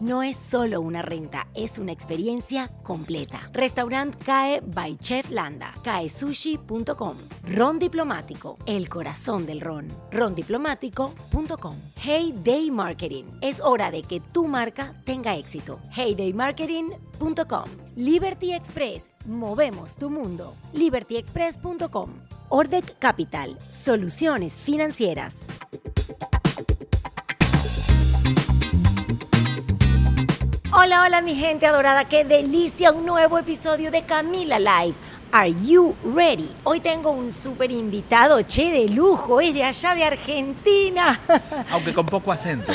No es solo una renta, es una experiencia completa. Restaurant CAE by Chef Landa. CAESushi.com. Ron Diplomático, el corazón del ron. Rondiplomático.com. Hey Day Marketing. Es hora de que tu marca tenga éxito. Heydaymarketing.com. Liberty Express. Movemos tu mundo. LibertyExpress.com. Ordec Capital. Soluciones financieras. Hola, hola mi gente adorada, qué delicia un nuevo episodio de Camila Live. Are you ready? Hoy tengo un súper invitado, che, de lujo, es de allá de Argentina. Aunque con poco acento.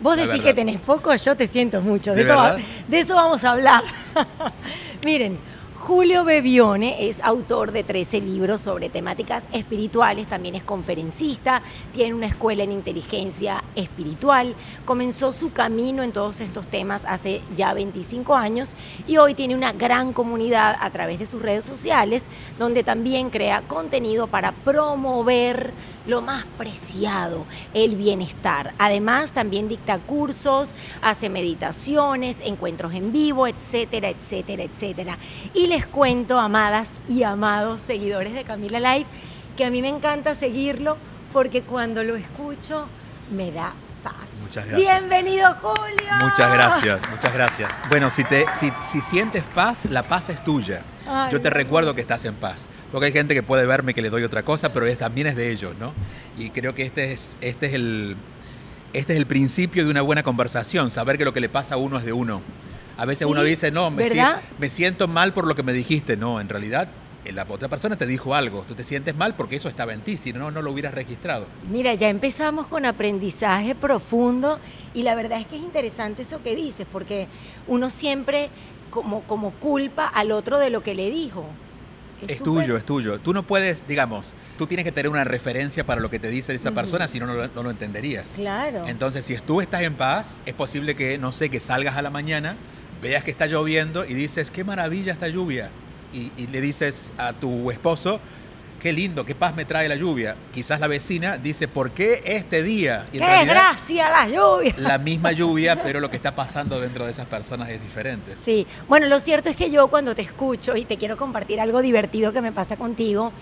Vos decís que tenés poco, yo te siento mucho. De, eso, de eso vamos a hablar. Miren, Julio Bebione es autor de 13 libros sobre temáticas espirituales, también es conferencista, tiene una escuela en inteligencia espiritual, comenzó su camino en todos estos temas hace ya 25 años y hoy tiene una gran comunidad a través de sus redes sociales donde también crea contenido para promover lo más preciado, el bienestar. Además, también dicta cursos, hace meditaciones, encuentros en vivo, etcétera, etcétera, etcétera. Y les cuento, amadas y amados seguidores de Camila Live, que a mí me encanta seguirlo porque cuando lo escucho me da paz. Muchas gracias. Bienvenido, Julio. Muchas gracias, muchas gracias. Bueno, si, te, si, sientes paz, la paz es tuya. Yo te recuerdo que estás en paz. Porque hay gente que puede verme que le doy otra cosa, pero también es de ellos, ¿no? Y creo que este es, este es el, este es el principio de una buena conversación, saber que lo que le pasa a uno es de uno. A veces uno dice, no, me, me, siento mal por lo que me dijiste. No, en realidad la otra persona te dijo algo. Tú te sientes mal porque eso estaba en ti, si no, no lo hubieras registrado. Mira, ya empezamos con aprendizaje profundo y la verdad es que es interesante eso que dices, porque uno siempre como, como culpa al otro de lo que le dijo. Es, tuyo, es tuyo. Tú no puedes, digamos, tú tienes que tener una referencia para lo que te dice esa persona, si no, no, lo entenderías. Claro. Entonces, si tú estás en paz, es posible que, no sé, que salgas a la mañana, veas que está lloviendo y dices, qué maravilla esta lluvia. y le dices a tu esposo, qué lindo, qué paz me trae la lluvia. Quizás la vecina dice, ¿por qué este día? ¡Qué gracia la lluvia! La misma lluvia, pero lo que está pasando dentro de esas personas es diferente. Sí, bueno, lo cierto es que yo cuando te escucho y te quiero compartir algo divertido que me pasa contigo,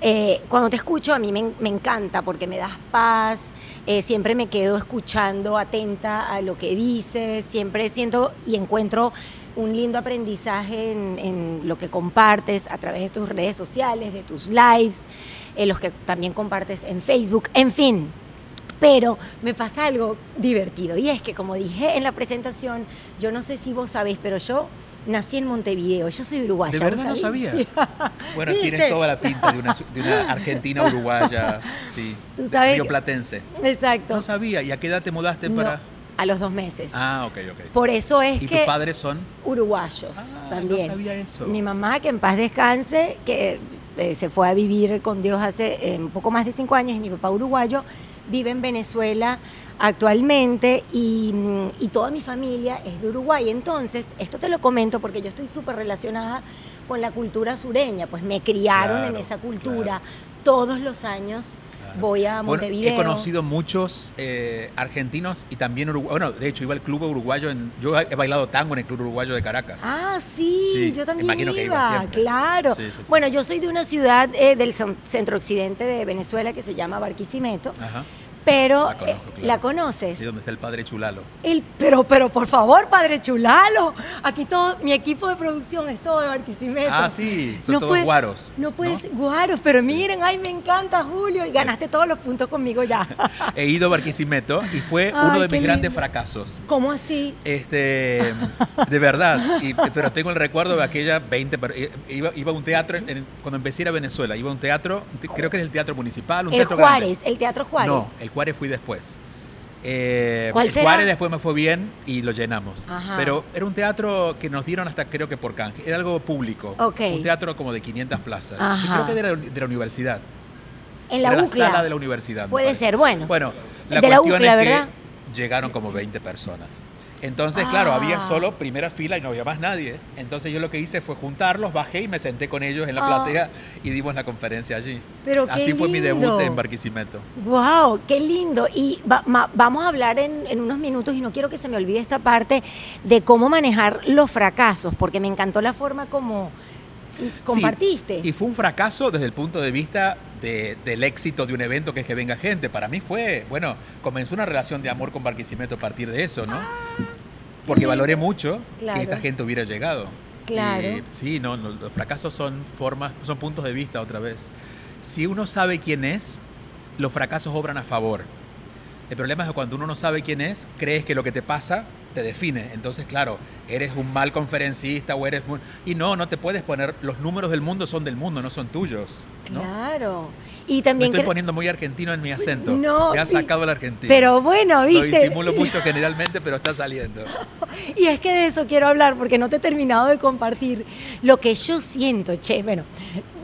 eh, cuando te escucho a mí me, encanta porque me das paz, eh, siempre me quedo escuchando atenta a lo que dices, siempre siento y encuentro un lindo aprendizaje en, lo que compartes a través de tus redes sociales, de tus lives, en los que también compartes en Facebook, en fin. Pero me pasa algo divertido y es que como dije en la presentación, yo no sé si vos sabéis, pero yo nací en Montevideo, yo soy uruguaya. ¿De verdad no sabía? Bueno, tienes toda la pinta de una, argentina uruguaya, sí, ¿Tú sabes? platense. Exacto. No sabía, ¿y a qué edad te mudaste para...? a los dos meses. Ah, ok, ok. Por eso es que... ¿Y tus padres son? Uruguayos ah, también. No sabía eso. Mi mamá, que en paz descanse, que eh, se fue a vivir con Dios hace eh, un poco más de cinco años, y mi papá uruguayo, vive en Venezuela actualmente y, mm, y, toda mi familia es de Uruguay. Entonces, esto te lo comento porque yo estoy súper relacionada con la cultura sureña, pues me criaron en esa cultura todos los años voy a Montevideo. he conocido muchos eh, argentinos y también uruguayos. Bueno, de hecho, iba al club uruguayo. En, yo he bailado tango en el club uruguayo de Caracas. Ah, sí, yo también imagino iba, que iba claro. bueno, yo soy de una ciudad eh, del centro occidente de Venezuela que se llama Barquisimeto. Ajá pero la, eh, conoces. ¿Y dónde está el padre Chulalo? El, pero, pero por favor, padre Chulalo. Aquí todo, mi equipo de producción es todo de Barquisimeto. Ah, sí, son todos guaros. No puedes, guaros, pero miren, ay, me encanta Julio. Y ganaste todos los puntos conmigo ya. He ido a Barquisimeto y fue uno de mis grandes fracasos. ¿Cómo así? Este, de verdad. pero tengo el recuerdo de aquella 20. Eh, iba, iba a un teatro, cuando empecé a ir a Venezuela, iba a un teatro, creo que es el Teatro Municipal. Un el Juárez, el Teatro Juárez. No, el Juárez fui después. Eh, ¿Cuál será? Juárez después me fue bien y lo llenamos. Pero era un teatro que nos dieron hasta creo que por canje. Era algo público. Un teatro como de 500 plazas. Y creo que era de la universidad. En la, la sala de la universidad. Puede ser, bueno. Bueno, la cuestión es que llegaron como 20 personas. Entonces, claro, había ah. solo primera fila y no había más nadie. Entonces yo lo que hice fue juntarlos, bajé y me senté con ellos en la ah. platea y dimos la conferencia allí. Pero Así fue mi debut en Barquisimeto. ¡Wow! ¡Qué lindo! Y vamos a hablar en, en, unos minutos y no quiero que se me olvide esta parte de cómo manejar los fracasos, porque me encantó la forma como compartiste. y fue un fracaso desde el punto de vista del éxito de un evento que es que venga gente. Para mí fue, bueno, comenzó una relación de amor con Barquisimeto a partir de eso, ¿no? Porque valoré mucho que esta gente hubiera llegado. Claro. sí, no, los fracasos son formas, son puntos de vista otra vez. Si uno sabe quién es, los fracasos obran a favor. El problema es que cuando uno no sabe quién es, crees que lo que te pasa te define. Entonces, claro, eres un mal conferencista o eres Y no, no te puedes poner... Los números del mundo son del mundo, no son tuyos. Claro. Y también Me estoy poniendo muy argentino en mi acento. No, Me ha sacado el argentino. Pero bueno, viste. Lo disimulo mucho generalmente, pero está saliendo. Y es que de eso quiero hablar, porque no te he terminado de compartir lo que yo siento, che. Bueno,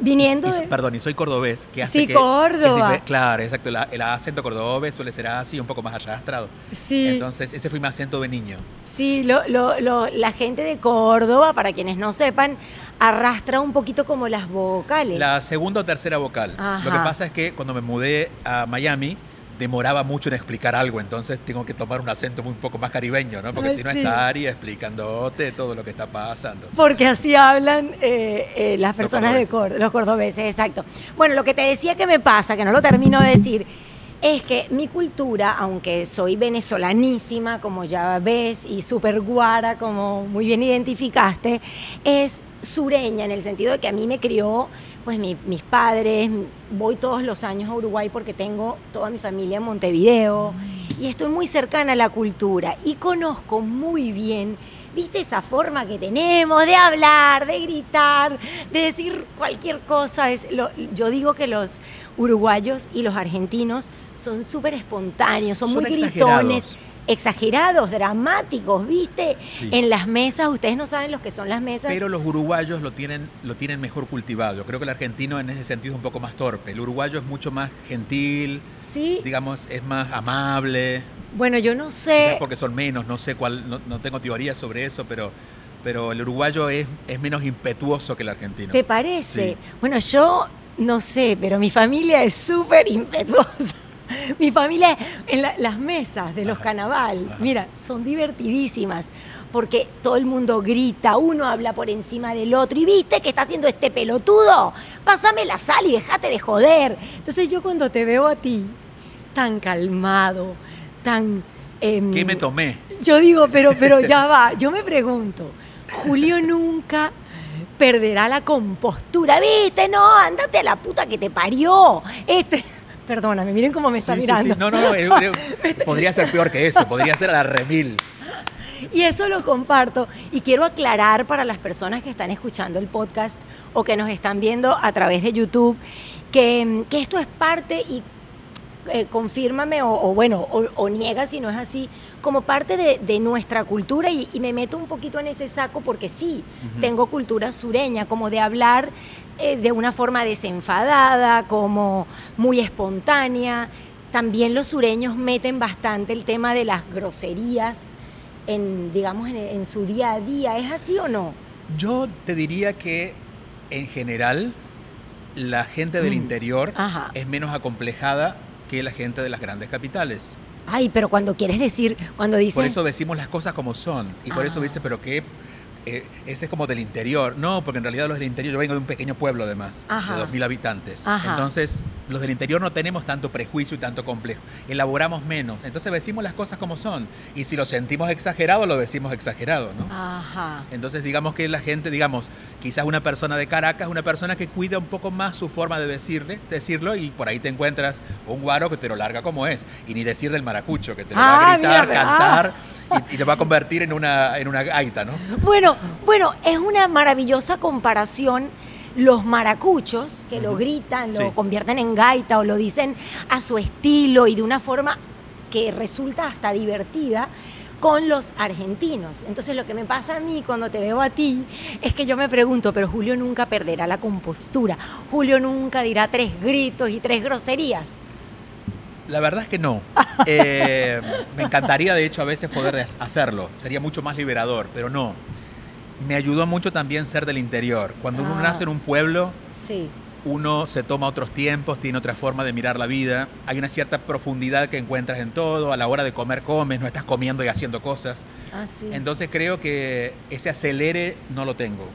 viniendo. Perdón, y soy cordobés. Que hace sí, Córdoba. claro, exacto. el acento cordobés suele ser así, un poco más arrastrado. Sí. Entonces, ese fue mi acento de niño. Sí, lo, lo, la gente de Córdoba, para quienes no sepan, arrastra un poquito como las vocales. La segunda o tercera vocal. Lo que pasa es que cuando me mudé a Miami, demoraba mucho en explicar algo, entonces tengo que tomar un acento un poco más caribeño, ¿no? Porque si no está Ari explicándote todo lo que está pasando. Porque así hablan eh, eh, las personas de Córdoba, los cordobeses, exacto. Bueno, lo que te decía que me pasa, que no lo termino de decir, es que mi cultura, aunque soy venezolanísima, como ya ves, y súper guara, como muy bien identificaste, es sureña en el sentido de que a mí me crió pues mis padres, voy todos los años a Uruguay porque tengo toda mi familia en Montevideo. Y estoy muy cercana a la cultura y conozco muy bien ¿Viste esa forma que tenemos de hablar, de gritar, de decir cualquier cosa? Es yo digo que los uruguayos y los argentinos son súper espontáneos, son, muy gritones exagerados, dramáticos, ¿viste? En las mesas, ustedes no saben lo que son las mesas. Pero los uruguayos lo tienen, lo tienen mejor cultivado. Yo creo que el argentino en ese sentido es un poco más torpe. El uruguayo es mucho más gentil, ¿Sí? digamos, es más amable. Bueno, yo no sé. porque son menos, no sé cuál, no, tengo teoría sobre eso, pero, pero el uruguayo es, es menos impetuoso que el argentino. ¿Te parece? Bueno, yo no sé, pero mi familia es súper impetuosa. Mi familia en las mesas de los carnaval, mira, son divertidísimas porque todo el mundo grita, uno habla por encima del otro y viste que está haciendo este pelotudo, pásame la sal y déjate de joder. Entonces yo cuando te veo a ti tan calmado, tan... Em, ¿Qué me tomé? Yo digo, pero, pero ya va, yo me pregunto, Julio nunca perderá la compostura, ¿viste? No, andate a la puta que te parió. Este... Perdóname, miren cómo me está mirando. No, no, no, podría ser peor que eso, podría ser a la remil. Y eso lo comparto y quiero aclarar para las personas que están escuchando el podcast o que nos están viendo a través de YouTube que, que esto es parte y eh, confírmame o, bueno, o, niega si no es así, como parte de, nuestra cultura y, me meto un poquito en ese saco porque sí, tengo cultura sureña, como de hablar eh, de una forma desenfadada, como muy espontánea. También los sureños meten bastante el tema de las groserías en, digamos, en su día a día. ¿Es así o no? Yo te diría que en general la gente del mm. interior es menos acomplejada que la gente de las grandes capitales. Ay, pero cuando quieres decir, cuando dices... Por eso decimos las cosas como son. Y por eso ah. dice, pero qué eh, ese es como del interior. No, porque en realidad los del interior, yo vengo de un pequeño pueblo además, de 2.000 habitantes. Entonces, los del interior no tenemos tanto prejuicio y tanto complejo. Elaboramos menos. Entonces decimos las cosas como son. Y si lo sentimos exagerado, lo decimos exagerado, ¿no? Entonces, digamos que la gente, digamos, quizás una persona de Caracas, una persona que cuida un poco más su forma de decirle, decirlo, y por ahí te encuentras un guaro que te lo larga como es. Y ni decir del maracucho, que te lo va a ah, gritar, cantar. Ah y, lo va a convertir en una, en una gaita, ¿no? Bueno, bueno, es una maravillosa comparación los maracuchos que lo gritan, lo convierten en gaita o lo dicen a su estilo y de una forma que resulta hasta divertida con los argentinos. Entonces lo que me pasa a mí cuando te veo a ti es que yo me pregunto, pero Julio nunca perderá la compostura, Julio nunca dirá tres gritos y tres groserías. La verdad es que no. Eh, me encantaría, de hecho, a veces poder hacerlo. Sería mucho más liberador, pero no. Me ayudó mucho también ser del interior. Cuando uno ah. nace en un pueblo, sí uno se toma otros tiempos, tiene otra forma de mirar la vida, hay una cierta profundidad que encuentras en todo, a la hora de comer comes, no estás comiendo y haciendo cosas. Ah, Entonces creo que ese acelere no lo tengo.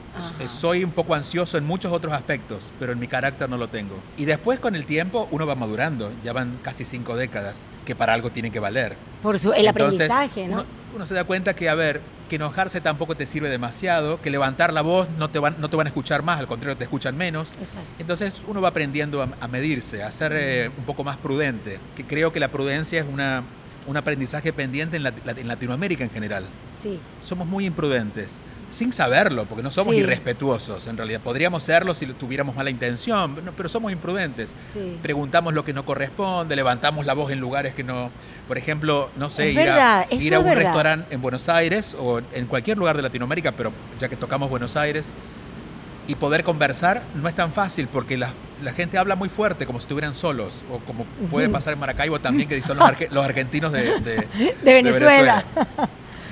Soy un poco ansioso en muchos otros aspectos, pero en mi carácter no lo tengo. Y después con el tiempo uno va madurando, ya van casi cinco décadas, que para algo tiene que valer. Por su, el aprendizaje, ¿no? uno se da cuenta que, a ver, que enojarse tampoco te sirve demasiado, que levantar la voz no te van, no te van a escuchar más, al contrario, te escuchan menos. Entonces uno va aprendiendo a, medirse, a ser eh, un poco más prudente, que creo que la prudencia es una, un aprendizaje pendiente en, en Latinoamérica en general. Sí. Somos muy imprudentes sin saberlo, porque no somos irrespetuosos en realidad. Podríamos serlo si tuviéramos mala intención, pero somos imprudentes. Preguntamos lo que no corresponde, levantamos la voz en lugares que no. Por ejemplo, no sé, ir, a, ir a, un restaurante en Buenos Aires o en cualquier lugar de Latinoamérica, pero ya que tocamos Buenos Aires, y poder conversar no es tan fácil porque la, gente habla muy fuerte, como si estuvieran solos, o como puede pasar en Maracaibo también, que son los, argentinos de, de, Venezuela.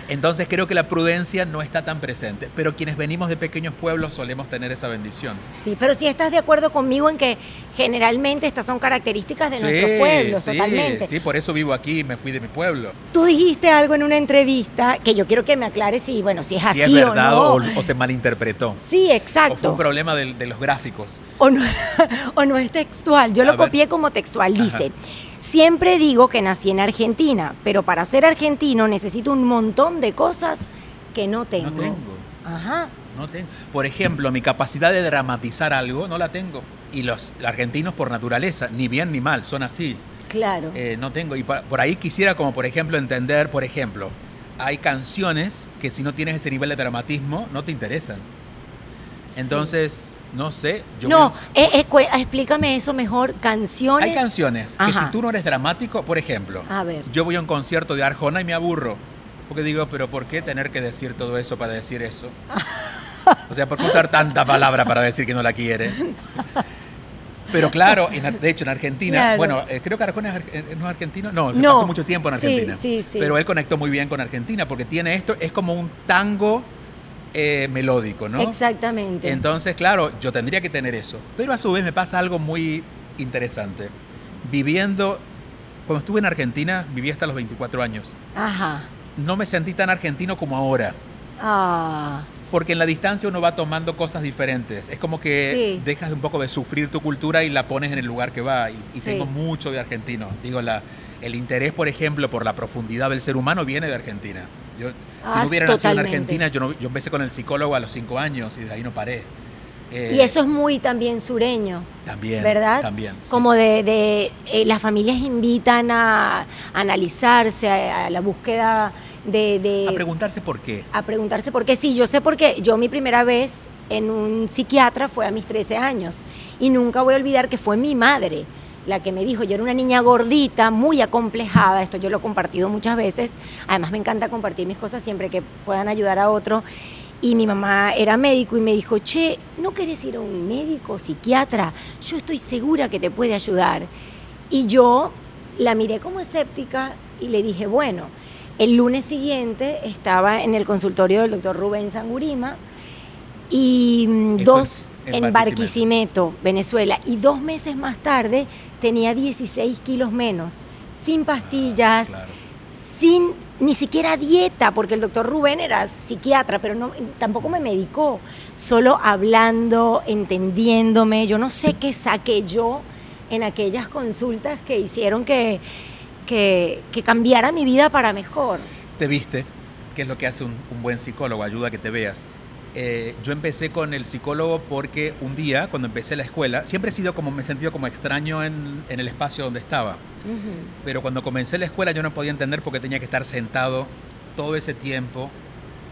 Entonces creo que la prudencia no está tan presente, pero quienes venimos de pequeños pueblos solemos tener esa bendición. Sí, pero si estás de acuerdo conmigo en que generalmente estas son características de nuestros pueblos, sí, totalmente. Sí, por eso vivo aquí, me fui de mi pueblo. Tú dijiste algo en una entrevista que yo quiero que me aclares si, bueno, si es así es verdad, o no. O, se malinterpretó. Sí, exacto. O fue un problema de, los gráficos. O no, o no es textual. Yo lo copié como textual. Dice. Siempre digo que nací en Argentina, pero para ser argentino necesito un montón de cosas que no tengo. No tengo. Ajá. No tengo. Por ejemplo, mi capacidad de dramatizar algo no la tengo. Y los argentinos por naturaleza, ni bien ni mal, son así. Claro. Eh, no tengo. Y por ahí quisiera como, por ejemplo, entender, por ejemplo, hay canciones que si no tienes ese nivel de dramatismo, no te interesan. Entonces, no sé. Yo no, eh, eh, explícame eso mejor. Canciones. Hay canciones que si tú no eres dramático, por ejemplo, a ver. yo voy a un concierto de Arjona y me aburro. Porque digo, pero ¿por qué tener que decir todo eso para decir eso? o sea, ¿por qué usar tanta palabra para decir que no la quiere? Pero claro, de hecho en Argentina, bueno, eh, creo que Arjona es, no argentino, no, no, pasó mucho tiempo en Argentina. Sí, sí, sí. Pero él conectó muy bien con Argentina porque tiene esto, es como un tango eh, melódico, ¿no? Exactamente. Entonces, claro, yo tendría que tener eso. Pero a su vez me pasa algo muy interesante. Viviendo, cuando estuve en Argentina, viví hasta los 24 años. Ajá. No me sentí tan argentino como ahora. Ah. Porque en la distancia uno va tomando cosas diferentes. Es como que dejas un poco de sufrir tu cultura y la pones en el lugar que va. Y, tengo mucho de argentino. Digo, la, el interés, por ejemplo, por la profundidad del ser humano viene de Argentina. Yo, si no ah, hubiera nacido en Argentina, yo, yo empecé con el psicólogo a los cinco años y de ahí no paré. Eh, y eso es muy también sureño. También. ¿Verdad? También. Como de, de eh, las familias invitan a, analizarse, a, la búsqueda de, de, A preguntarse por qué. A preguntarse por qué. Sí, yo sé por qué. Yo mi primera vez en un psiquiatra fue a mis 13 años. Y nunca voy a olvidar que fue mi madre la que me dijo, yo era una niña gordita, muy acomplejada, esto yo lo he compartido muchas veces, además me encanta compartir mis cosas siempre que puedan ayudar a otro, y mi mamá era médico y me dijo, che, ¿no querés ir a un médico, psiquiatra? Yo estoy segura que te puede ayudar. Y yo la miré como escéptica y le dije, bueno, el lunes siguiente estaba en el consultorio del doctor Rubén Sangurima y mm, dos en, Barquisimeto. Venezuela. Y dos meses más tarde tenía 16 kilos menos, sin pastillas, ah, sin ni siquiera dieta, porque el doctor Rubén era psiquiatra, pero no, tampoco me medicó, solo hablando, entendiéndome. Yo no sé qué saqué yo en aquellas consultas que hicieron que, que, cambiara mi vida para mejor. Te viste, que es lo que hace un, buen psicólogo, ayuda a que te veas. Eh, yo empecé con el psicólogo porque un día, cuando empecé la escuela, siempre he sido como, me he sentido como extraño en, en el espacio donde estaba. Pero cuando comencé la escuela yo no podía entender por qué tenía que estar sentado todo ese tiempo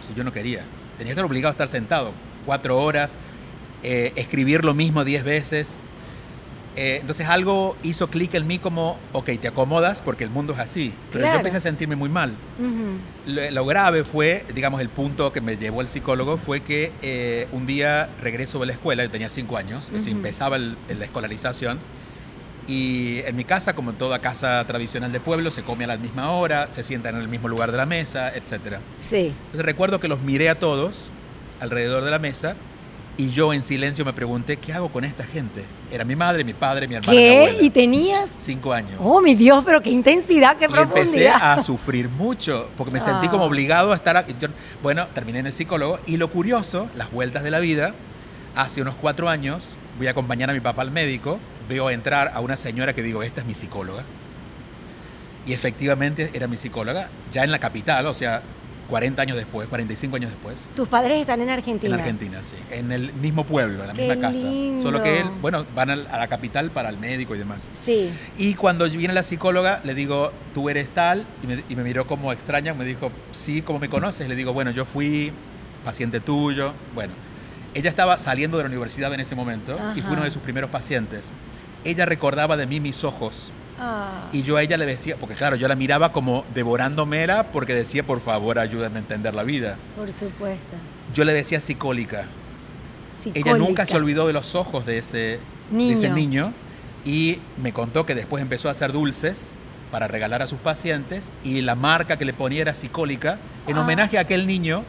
si yo no quería. Tenía que estar obligado a estar sentado cuatro horas, eh, escribir lo mismo diez veces. Eh, entonces algo hizo clic en mí como, ok, te acomodas porque el mundo es así. Pero yo empecé a sentirme muy mal. lo, grave fue, digamos, el punto que me llevó el psicólogo fue que eh, un día regreso de la escuela, yo tenía cinco años, uh empezaba la escolarización, y en mi casa, como en toda casa tradicional de pueblo, se come a la misma hora, se sientan en el mismo lugar de la mesa, etc. Sí. Entonces recuerdo que los miré a todos alrededor de la mesa y yo en silencio me pregunté, ¿qué hago con esta gente? Era mi madre, mi padre, mi hermana. ¿Qué? ¿Y tenías? Cinco años. Oh, mi Dios, pero qué intensidad, qué y Empecé a sufrir mucho, porque me sentí como ah. obligado a estar aquí. bueno, terminé en el psicólogo y lo curioso, las vueltas de la vida, hace unos cuatro años voy a acompañar a mi papá al médico, veo entrar a una señora que digo, esta es mi psicóloga. Y efectivamente era mi psicóloga, ya en la capital, o sea, 40 años después, 45 años después. ¿Tus padres están en Argentina? En Argentina, sí. En el mismo pueblo, en la misma casa. Solo que él, bueno, van a la capital para el médico y demás. Sí. Y cuando viene la psicóloga, le digo, tú eres tal, y me, y me miró como extraña, me dijo, sí, ¿cómo me conoces? Le digo, bueno, yo fui paciente tuyo. Bueno, ella estaba saliendo de la universidad en ese momento y fue uno de sus primeros pacientes. Ella recordaba de mí mis ojos. Ah. Y yo a ella le decía, porque claro, yo la miraba como devorándome porque decía, por favor, ayúdame a entender la vida. Por supuesto. Yo le decía psicólica. Ella nunca se olvidó de los ojos de ese niño. de ese niño y me contó que después empezó a hacer dulces para regalar a sus pacientes y la marca que le ponía era psicólica en ah. homenaje a aquel niño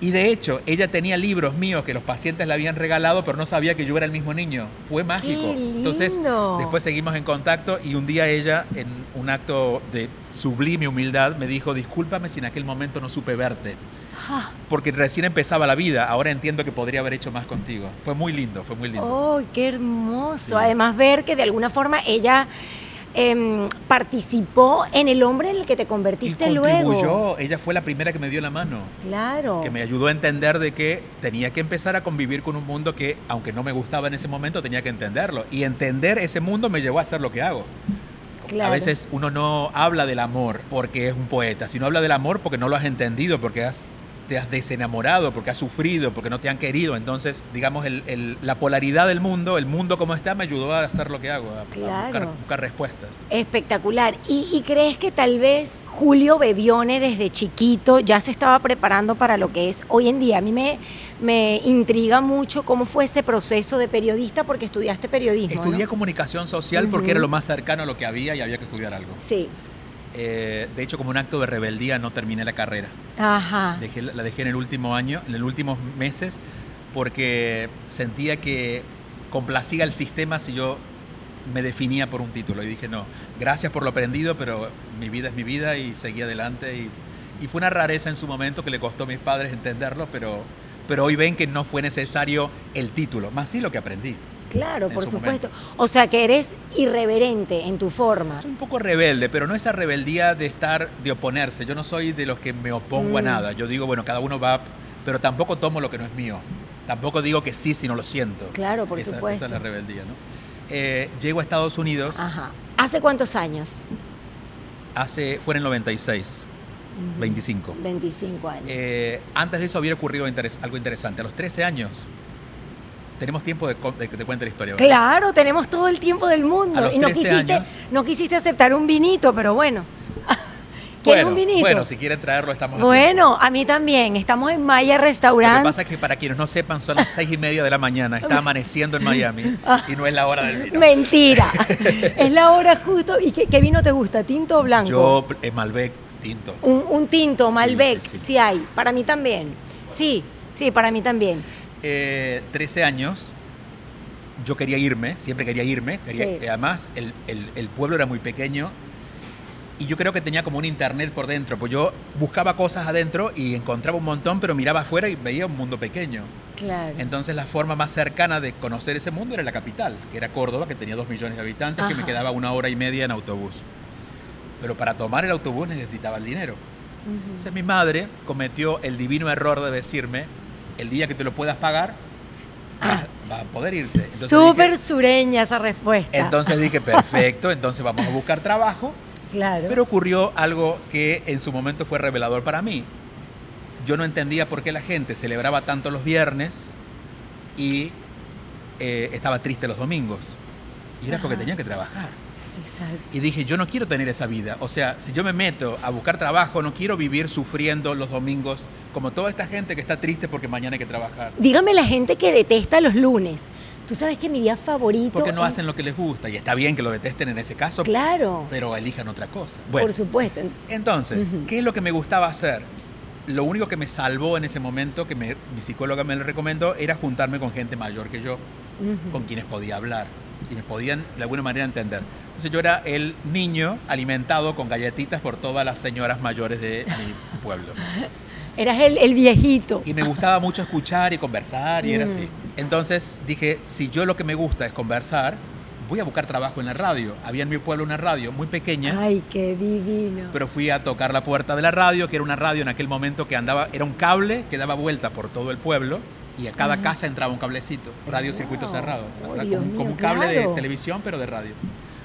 y de hecho, ella tenía libros míos que los pacientes le habían regalado, pero no sabía que yo era el mismo niño. Fue mágico. Entonces, después seguimos en contacto y un día ella, en un acto de sublime humildad, me dijo, discúlpame si en aquel momento no supe verte. Ah. Porque recién empezaba la vida, ahora entiendo que podría haber hecho más contigo. Fue muy lindo, fue muy lindo. ¡Oh, qué hermoso! Además, ver que de alguna forma ella Em, participó en el hombre en el que te convertiste y contribuyó. Ella fue la primera que me dio la mano. Claro. Que me ayudó a entender de que tenía que empezar a convivir con un mundo que, aunque no me gustaba en ese momento, tenía que entenderlo. Y entender ese mundo me llevó a hacer lo que hago. A veces uno no habla del amor porque es un poeta, sino habla del amor porque no lo has entendido, porque has te has desenamorado, porque has sufrido, porque no te han querido. Entonces, digamos, la polaridad del mundo, el mundo como está, me ayudó a hacer lo que hago, a, buscar, respuestas. Espectacular. ¿Y, crees que tal vez Julio Bebione desde chiquito ya se estaba preparando para lo que es hoy en día? A mí me, me intriga mucho cómo fue ese proceso de periodista porque estudiaste periodismo. Estudié comunicación social porque era lo más cercano a lo que había y había que estudiar algo. Sí. Eh, de hecho, como un acto de rebeldía, no terminé la carrera. Ajá. la dejé en el último año, en los últimos meses, porque sentía que complacía el sistema si yo me definía por un título. Y dije, no, gracias por lo aprendido, pero mi vida es mi vida y seguí adelante. Y, y fue una rareza en su momento que le costó a mis padres entenderlo, pero, pero hoy ven que no fue necesario el título, más sí lo que aprendí. Claro, por supuesto. O sea que eres irreverente en tu forma. Soy un poco rebelde, pero no esa rebeldía de estar, de oponerse. Yo no soy de los que me opongo a mm. nada. Yo digo, bueno, cada uno va, pero tampoco tomo lo que no es mío. Tampoco digo que sí si no lo siento. Claro, por supuesto. Esa es la rebeldía, ¿no? Eh, llego a Estados Unidos. Ajá. ¿Hace cuántos años? Hace, fue en el 96. 25. 25 años. Eh, antes de eso había ocurrido algo interesante. A los 13 años tenemos tiempo de, que te cuente la historia. Claro, tenemos todo el tiempo del mundo. y no quisiste, no quisiste aceptar un vinito, pero bueno. ¿Quieres un vinito? Bueno, si quieren traerlo, estamos Bueno, a, mí también. Estamos en Maya Restaurant. Lo que pasa es que para quienes no sepan, son las seis y media de la mañana. Está amaneciendo en Miami y no es la hora del vino. Mentira. es la hora justo. ¿Y qué, vino te gusta? ¿Tinto o blanco? Yo, eh, Malbec, tinto. Un, tinto, Malbec, sí, sí hay. Para mí también. Sí, Sí, para mí también. 13 años, yo quería irme, siempre quería irme. Además, el, el, pueblo era muy pequeño y yo creo que tenía como un internet por dentro. Pues yo buscaba cosas adentro y encontraba un montón, pero miraba afuera y veía un mundo pequeño. Claro. Entonces, la forma más cercana de conocer ese mundo era la capital, que era Córdoba, que tenía dos millones de habitantes, que me quedaba una hora y media en autobús. Pero para tomar el autobús necesitaba el dinero. Entonces, mi madre cometió el divino error de decirme: el día que te lo puedas pagar, ah. vas a poder irte. Súper sureña esa respuesta. Entonces dije, perfecto, entonces vamos a buscar trabajo. Claro. Pero ocurrió algo que en su momento fue revelador para mí. Yo no entendía por qué la gente celebraba tanto los viernes y eh, estaba triste los domingos. Y era porque tenía que trabajar. Y dije, yo no quiero tener esa vida. O sea, si yo me meto a buscar trabajo, no quiero vivir sufriendo los domingos como toda esta gente que está triste porque mañana hay que trabajar. Dígame la gente que detesta los lunes. Tú sabes que mi día favorito. Porque no hacen lo que les gusta. Y está bien que lo detesten en ese caso. Claro. Pero elijan otra cosa. Por supuesto. Entonces, ¿qué es lo que me gustaba hacer? Lo único que me salvó en ese momento, que mi psicóloga me lo recomendó, era juntarme con gente mayor que yo, con quienes podía hablar y me podían de alguna manera entender. Entonces yo era el niño alimentado con galletitas por todas las señoras mayores de mi pueblo. Eras el, el viejito. Y me gustaba mucho escuchar y conversar y era así. Mm. Entonces dije, si yo lo que me gusta es conversar, voy a buscar trabajo en la radio. Había en mi pueblo una radio muy pequeña. Ay, qué divino. Pero fui a tocar la puerta de la radio, que era una radio en aquel momento que andaba, era un cable que daba vuelta por todo el pueblo y a cada casa entraba un cablecito, radio circuito cerrado, como, un cable de televisión pero de radio.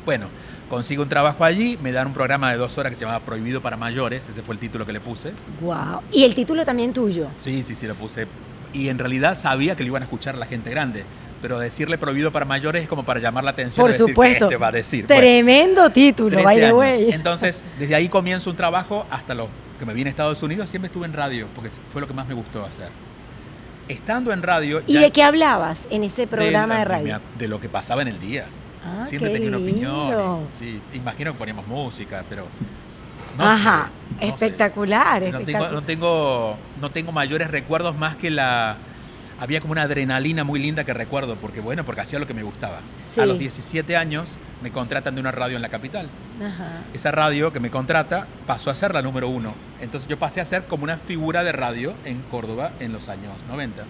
Bueno, consigo un trabajo allí, me dan un programa de dos horas que se llamaba Prohibido para Mayores, ese fue el título que le puse. Wow. ¿Y el título también tuyo? Sí, sí, sí, lo puse. Y en realidad sabía que lo iban a escuchar la gente grande pero decirle prohibido para mayores es como para llamar la atención. Por supuesto. Este va a decir. Tremendo título, by the way. Entonces, desde ahí comienzo un trabajo hasta lo que me vine a Estados Unidos. Siempre estuve en radio, porque fue lo que más me gustó hacer estando en radio... ¿Y de qué hablabas en ese programa de, radio? De, lo que pasaba en el día. Ah, Siempre tenía una opinión. sí, imagino que poníamos música, pero... Ajá, espectacular, No, tengo, no, tengo, no tengo mayores recuerdos más que la... Había como una adrenalina muy linda que recuerdo, porque bueno, porque hacía lo que me gustaba. A los 17 años me contratan de una radio en la capital. Esa radio que me contrata pasó a ser la número uno. Entonces yo pasé a ser como una figura de radio en Córdoba en los años 90.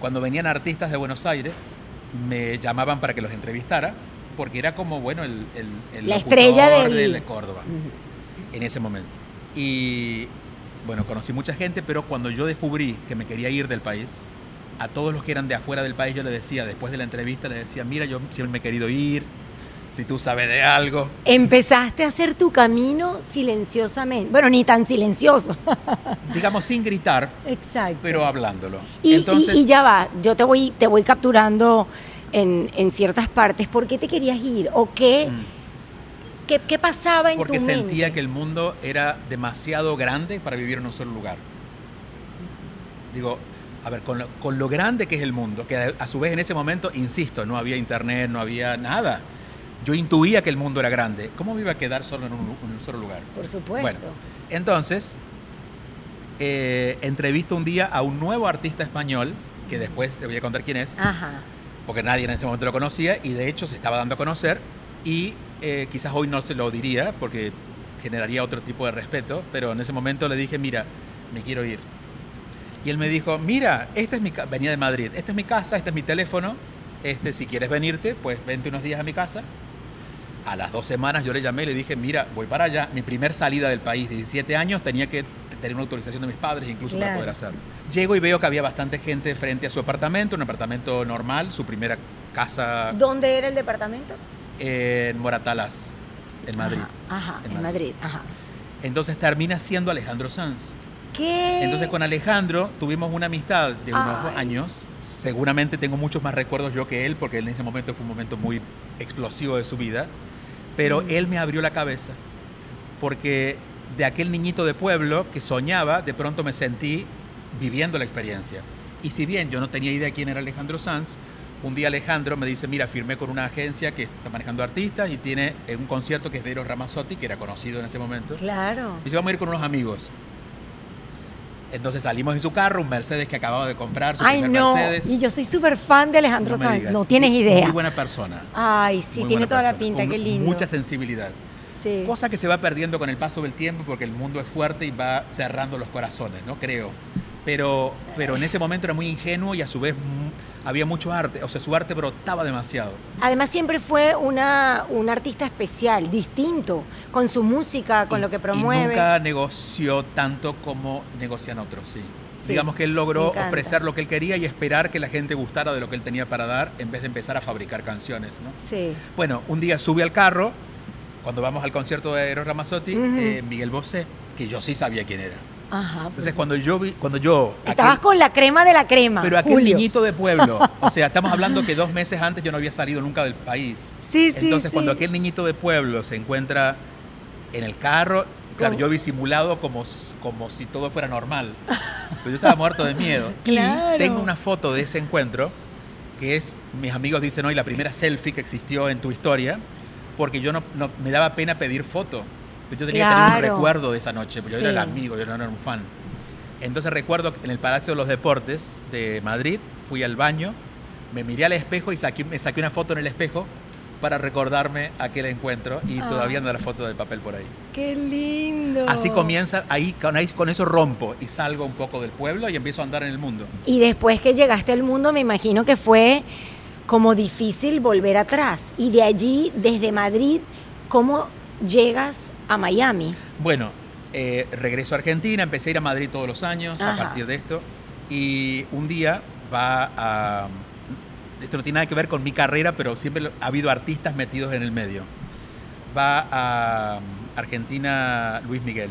Cuando venían artistas de Buenos Aires, me llamaban para que los entrevistara, porque era como, bueno, el, la estrella de Córdoba en ese momento. Y bueno, conocí mucha gente, pero cuando yo descubrí que me quería ir del país, a todos los que eran de afuera del país yo le decía, después de la entrevista, le decía, mira, yo siempre me he querido ir, si tú sabes de algo. Empezaste a hacer tu camino silenciosamente. Bueno, ni tan silencioso. Digamos, sin gritar. Exacto. Pero hablándolo. Y, y, ya va, yo te voy, te voy capturando en, ciertas partes. ¿Por qué te querías ir? ¿O qué, mm. Qué, pasaba en Porque tu mente? Porque sentía que el mundo era demasiado grande para vivir en un solo lugar. Digo, a ver, con lo, con lo grande que es el mundo, que a su vez en ese momento, insisto, no había internet, no había nada yo intuía que el mundo era grande. ¿Cómo me iba a quedar solo en un, solo lugar? Por supuesto. Bueno, entonces, eh, entrevisto un día a un nuevo artista español, que después te voy a contar quién es, Ajá. porque nadie en ese momento lo conocía y de hecho se estaba dando a conocer y eh, quizás hoy no se lo diría porque generaría otro tipo de respeto, pero en ese momento le dije, mira, me quiero ir. Y él me dijo, mira, esta es mi venía de Madrid, esta es mi casa, este es mi teléfono, este, si quieres venirte, pues vente unos días a mi casa a las dos semanas yo le llamé y le dije, mira, voy para allá. Mi primer salida del país, 17 años, tenía que tener una autorización de mis padres incluso para poder hacerlo. Llego y veo que había bastante gente frente a su apartamento, un apartamento normal, su primera casa. ¿Dónde era el departamento? En Moratalas, en Madrid. Ajá, en, Madrid. ajá. Entonces termina siendo Alejandro Sanz. ¿Qué? Entonces con Alejandro tuvimos una amistad de unos años. Seguramente tengo muchos más recuerdos yo que él, porque en ese momento fue un momento muy explosivo de su vida pero él me abrió la cabeza, porque de aquel niñito de pueblo que soñaba, de pronto me sentí viviendo la experiencia. Y si bien yo no tenía idea quién era Alejandro Sanz, un día Alejandro me dice, mira, firmé con una agencia que está manejando artistas y tiene un concierto que es de Eros Ramazzotti, que era conocido en ese momento. Claro. Y dice, vamos a ir con unos amigos. Entonces salimos en su carro, un Mercedes que acababa de comprar, su Ay, primer no. Mercedes. Y yo soy súper fan de Alejandro No Sanz. No tienes idea. Muy buena persona. Ay, sí, Muy tiene toda la pinta, con qué lindo. Mucha sensibilidad. Sí. Cosa que se va perdiendo con el paso del tiempo porque el mundo es fuerte y va cerrando los corazones, ¿no? Creo. Pero, pero en ese momento era muy ingenuo y a su vez había mucho arte. O sea, su arte brotaba demasiado. Además siempre fue una, un artista especial, distinto, con su música, con Y- lo que Y promueve. nunca negoció tanto como negocian otros, sí. Sí, Digamos que él logró ofrecer lo que él quería y esperar que la gente gustara de lo que él tenía para dar en vez de empezar a fabricar canciones, ¿no? Sí. Bueno, un día sube al carro, cuando vamos al concierto de Eros Ramazzotti, eh, Miguel Bosé, que yo sí sabía quién era. Ajá. pues, Entonces, cuando yo vi, cuando yo... Estabas aquel- con la crema de la crema. pero aquel Julio. niñito de pueblo, o sea, estamos hablando que dos meses antes yo no había salido nunca del país. Sí, sí, Entonces, sí. cuando aquel niñito de pueblo se encuentra en el carro, claro, Con- yo vi simulado como, como si todo fuera normal. Pero yo estaba muerto de miedo. Claro. Y tengo una foto de ese encuentro, que es, mis amigos dicen hoy, la primera selfie que existió en tu historia, porque yo no, no- me daba pena pedir foto. Yo tenía que tener un recuerdo de esa noche, porque yo era el amigo, yo no era un fan. Entonces recuerdo que en el Palacio de los Deportes de Madrid, fui al baño, me miré al espejo y saqué, me saqué una foto en el espejo para recordarme aquel encuentro y Ah. todavía anda la foto de papel por ahí. Qué lindo. Así comienza, ahí con, ahí con eso rompo y salgo un poco del pueblo y empiezo a andar en el mundo. Y después que llegaste al mundo, me imagino que fue como difícil volver atrás. Y de allí, desde Madrid, ¿cómo llegas a Miami? Bueno, eh, regreso a Argentina, empecé a ir a Madrid todos los años a partir de esto y un día va a... Esto no tiene nada que ver con mi carrera, pero siempre ha habido artistas metidos en el medio. Va a Argentina Luis Miguel.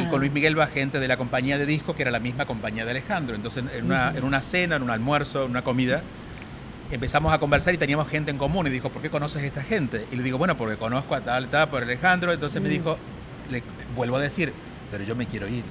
Y con Luis Miguel va gente de la compañía de discos, que era la misma compañía de Alejandro. Entonces, en una, en una cena, en un almuerzo, en una comida, empezamos a conversar y teníamos gente en común. Y dijo, ¿por qué conoces a esta gente? Y le digo, bueno, porque conozco a tal, tal, por Alejandro. Entonces me Mm. dijo, le vuelvo a decir, pero yo me quiero ir.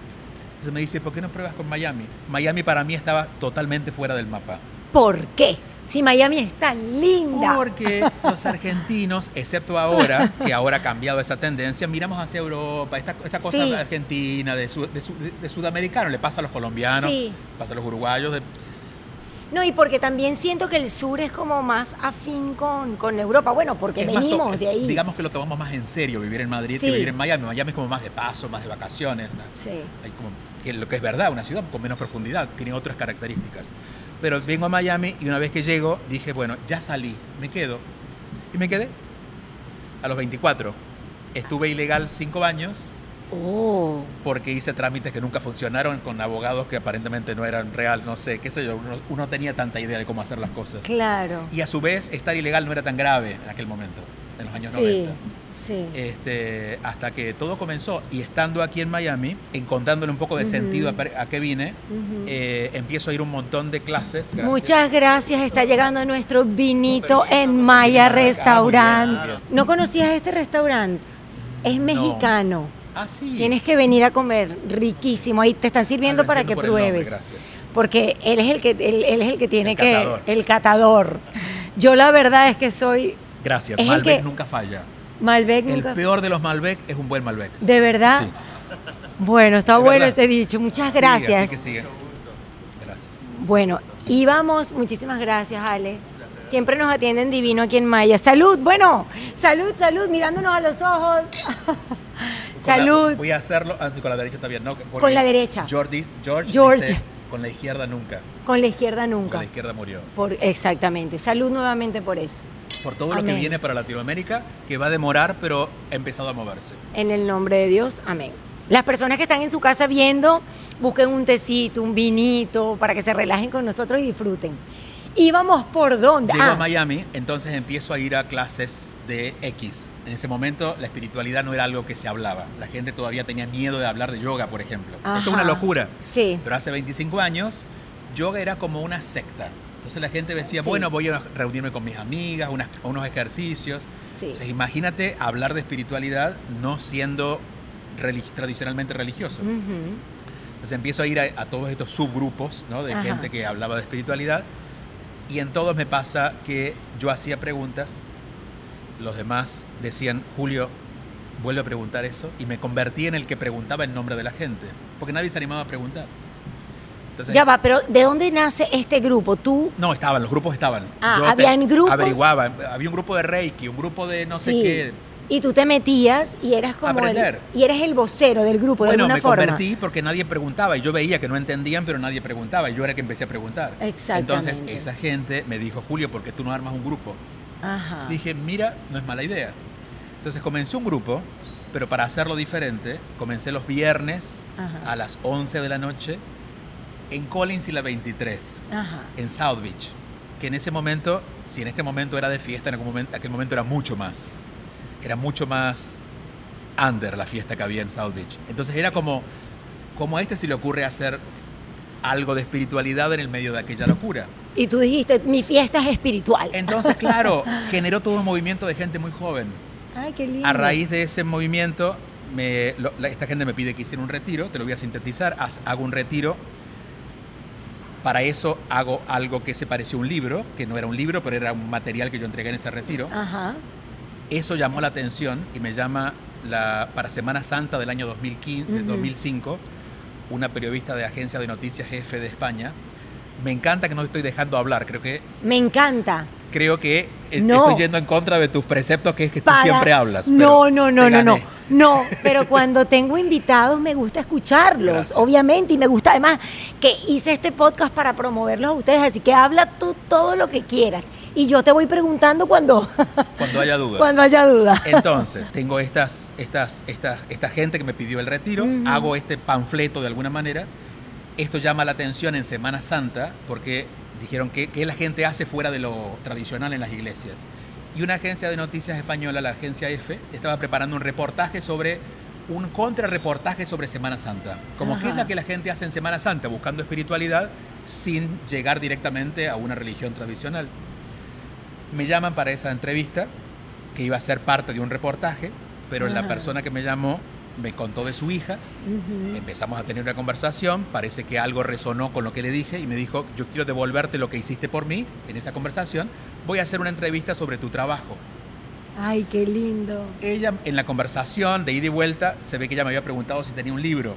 Entonces me dice, ¿por qué no pruebas con Miami? Miami para mí estaba totalmente fuera del mapa. ¿Por qué? Si Miami es tan linda. Porque los argentinos, excepto ahora, que ahora ha cambiado esa tendencia, miramos hacia Europa, esta, esta cosa Sí. argentina, de, su- de su- de sudamericano, le pasa a los colombianos, Sí. pasa a los uruguayos. de- No, y porque también siento que el sur es como más afín con, con Europa. Bueno, porque es más to- venimos de ahí. Digamos que lo tomamos más en serio vivir en Madrid Sí. que vivir en Miami. Miami es como más de paso, más de vacaciones. ¿no? Sí. Hay como- que lo que es verdad, una ciudad con menos profundidad, tiene otras características. Pero vengo a Miami y una vez que llego dije, bueno, ya salí, me quedo. Y me quedé a los 24. Estuve ilegal cinco años Oh. porque hice trámites que nunca funcionaron con abogados que aparentemente no eran real, no sé, qué sé yo, uno, uno tenía tanta idea de cómo hacer las cosas. Claro. Y a su vez, estar ilegal no era tan grave en aquel momento, en los años sí. 90. Sí. Este, hasta que todo comenzó y estando aquí en Miami, encontrándole un poco de sentido a, qué vine, eh, empiezo a ir un montón de clases. gracias. Muchas gracias. Está llegando nuestro vinito en Maya Restaurant. ¿No conocías este restaurante? Es No. Ah, sí. Tienes que venir a comer riquísimo. Ahí te están sirviendo Ah, para que por el nombre, pruebes. gracias. Porque él es el que él, él es el que tiene El que catador. el catador. Yo la verdad es que soy Gracias. El Malbec que- nunca falla. Malbec El nunca. peor de los Malbec es un buen Malbec. De verdad. Sí. Bueno, está De bueno verdad. ese dicho. Muchas Sí, gracias. así que sigue. Gracias. Bueno, y vamos, muchísimas gracias, Ale. Siempre nos atienden divino aquí en Maya. Salud, bueno, salud, salud, mirándonos a los ojos. Con salud. la- voy a hacerlo. con la derecha está bien, ¿no? Porque Con la derecha. George, George, George. dice, con la izquierda nunca. Con la izquierda Con nunca. la izquierda murió. Por, exactamente. Salud nuevamente por eso. Por todo lo que viene para Latinoamérica, que va a demorar, pero ha empezado a moverse. En el nombre de Dios, amén. Las personas que están en su casa viendo, busquen un tecito, un vinito, para que se relajen con nosotros y disfruten. Y vamos por dónde. Llego Ah, a Miami, entonces empiezo a ir a clases de X. En ese momento la espiritualidad no era algo que se hablaba. La gente todavía tenía miedo de hablar de yoga, por ejemplo. Esto es una Ajá. locura. Sí. Pero hace 25 años, yoga era como una secta. Entonces la gente decía, Sí. bueno, voy a reunirme con mis amigas, unas- unos ejercicios. Sí. Entonces imagínate hablar de espiritualidad no siendo relig- tradicionalmente religioso. Ujú. Entonces empiezo a ir a, a todos estos subgrupos ¿no? de Ajá. gente que hablaba de espiritualidad y en todos me pasa que yo hacía preguntas, los demás decían, Julio, vuelve a preguntar eso y me convertí en el que preguntaba en nombre de la gente, porque nadie se animaba a preguntar. ya va, pero ¿de dónde nace este grupo? ¿Tú? No, estaban, los grupos estaban. Ah, había en grupos. Averiguaba, había un grupo de Reiki, un grupo de no sé qué. Y tú te metías y eras como el, y eres el vocero del grupo de alguna forma. Bueno, me convertí porque nadie preguntaba y yo veía que no entendían, pero nadie preguntaba y yo era el que empecé a preguntar. Exactamente. Entonces esa gente me dijo, Julio, ¿por qué tú no armas un grupo? Ajá. Dije, mira, no es mala idea. Entonces comencé un grupo, pero para hacerlo diferente, comencé los viernes a las 11 de la noche en Collins y la 23, en South Beach. Que en ese momento, si en este momento era de fiesta, en aquel momento, aquel momento era mucho más. Era mucho más under la fiesta que había en South Beach. Entonces era como, como a este se le ocurre hacer algo de espiritualidad en el medio de aquella locura. Y tú dijiste, mi fiesta es espiritual. Entonces, claro, generó todo un movimiento de gente muy joven a raíz de ese movimiento, esta gente me pide que hiciera un retiro, te lo voy a sintetizar, hago un retiro. Para eso hago algo que se pareció a un libro, que no era un libro, pero era un material que yo entregué en ese retiro. Eso llamó la atención y me llama la, para Semana Santa del año 2015, 2005, una periodista de agencia de noticias jefe de España. Me encanta que no te estoy dejando hablar, creo que... Me encanta creo que eh, estoy yendo en contra de tus preceptos, que es que tú siempre hablas. No, no, no, no, no. No, pero cuando tengo invitados me gusta escucharlos, obviamente, y me gusta además que hice este podcast para promoverlos a ustedes, así que habla tú todo lo que quieras. Y yo te voy preguntando cuando... Cuando haya dudas. Cuando haya dudas. Entonces, tengo estas, estas, estas, esta gente que me pidió el retiro, hago este panfleto de alguna manera. Esto llama la atención en Semana Santa porque dijeron que, la gente hace fuera de lo tradicional en las iglesias. Y una agencia de noticias española, la agencia F, estaba preparando un reportaje sobre un contrarreportaje sobre Semana Santa. Como qué es la que la gente hace en Semana Santa, buscando espiritualidad sin llegar directamente a una religión tradicional. Me llaman para esa entrevista, que iba a ser parte de un reportaje, pero la persona que me llamó me contó de su hija, empezamos a tener una conversación, parece que algo resonó con lo que le dije y me dijo, yo quiero devolverte lo que hiciste por mí en esa conversación, voy a hacer una entrevista sobre tu trabajo. Ay, qué lindo. Ella en la conversación de ida y vuelta se ve que ella me había preguntado si tenía un libro.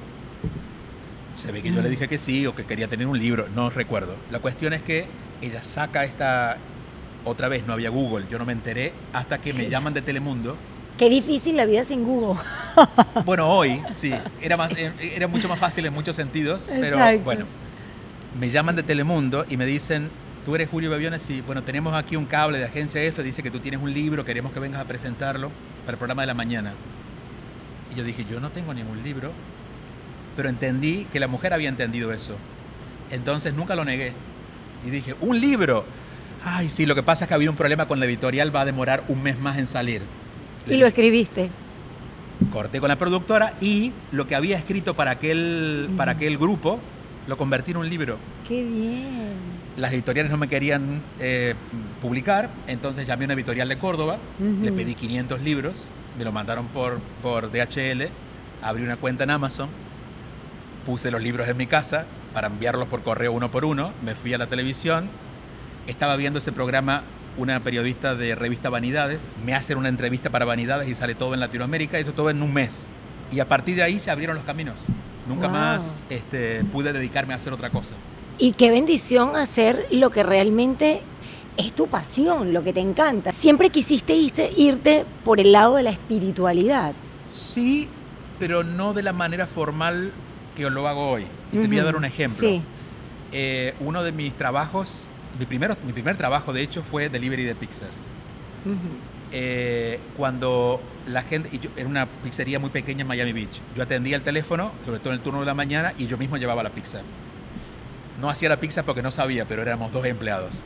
Se ve que yo le mm. dije que sí o que quería tener un libro, no recuerdo. La cuestión es que ella saca esta, otra vez no había Google, yo no me enteré hasta que me llaman de Telemundo Qué difícil la vida sin Google. Bueno, hoy sí, era, más, eh, era mucho más fácil en muchos sentidos, pero bueno, me llaman de Telemundo y me dicen, tú eres Julio Baviones y bueno, tenemos aquí un cable de agencia F, dice que tú tienes un libro, queremos que vengas a presentarlo para el programa de la mañana. Y yo dije, yo no tengo ningún libro, pero entendí que la mujer había entendido eso. Entonces nunca lo negué. Y dije, un libro. Ay, sí, lo que pasa es que ha habido un problema con la editorial, va a demorar un mes más en salir. Y lo escribiste. Corté con la productora y lo que había escrito para aquel, para aquel grupo lo convertí en un libro. ¡Qué bien! Las editoriales no me querían eh, publicar, entonces llamé a una editorial de Córdoba, le pedí 500 libros, me lo mandaron por, por DHL, abrí una cuenta en Amazon, puse los libros en mi casa para enviarlos por correo uno por uno, me fui a la televisión, estaba viendo ese programa una periodista de revista Vanidades, me hace una entrevista para Vanidades y sale todo en Latinoamérica, eso todo en un mes. Y a partir de ahí se abrieron los caminos. Nunca más este, pude dedicarme a hacer otra cosa. Y qué bendición hacer lo que realmente es tu pasión, lo que te encanta. Siempre quisiste irte, por el lado de la espiritualidad. Sí, pero no de la manera formal que lo hago hoy. Y te voy a dar un ejemplo. Eh, uno de mis trabajos mi, primero, mi primer trabajo, de hecho, fue delivery de pizzas. Eh, cuando la gente, y yo, era una pizzería muy pequeña en Miami Beach, yo atendía el teléfono, sobre todo en el turno de la mañana, y yo mismo llevaba la pizza. No hacía la pizza porque no sabía, pero éramos dos empleados.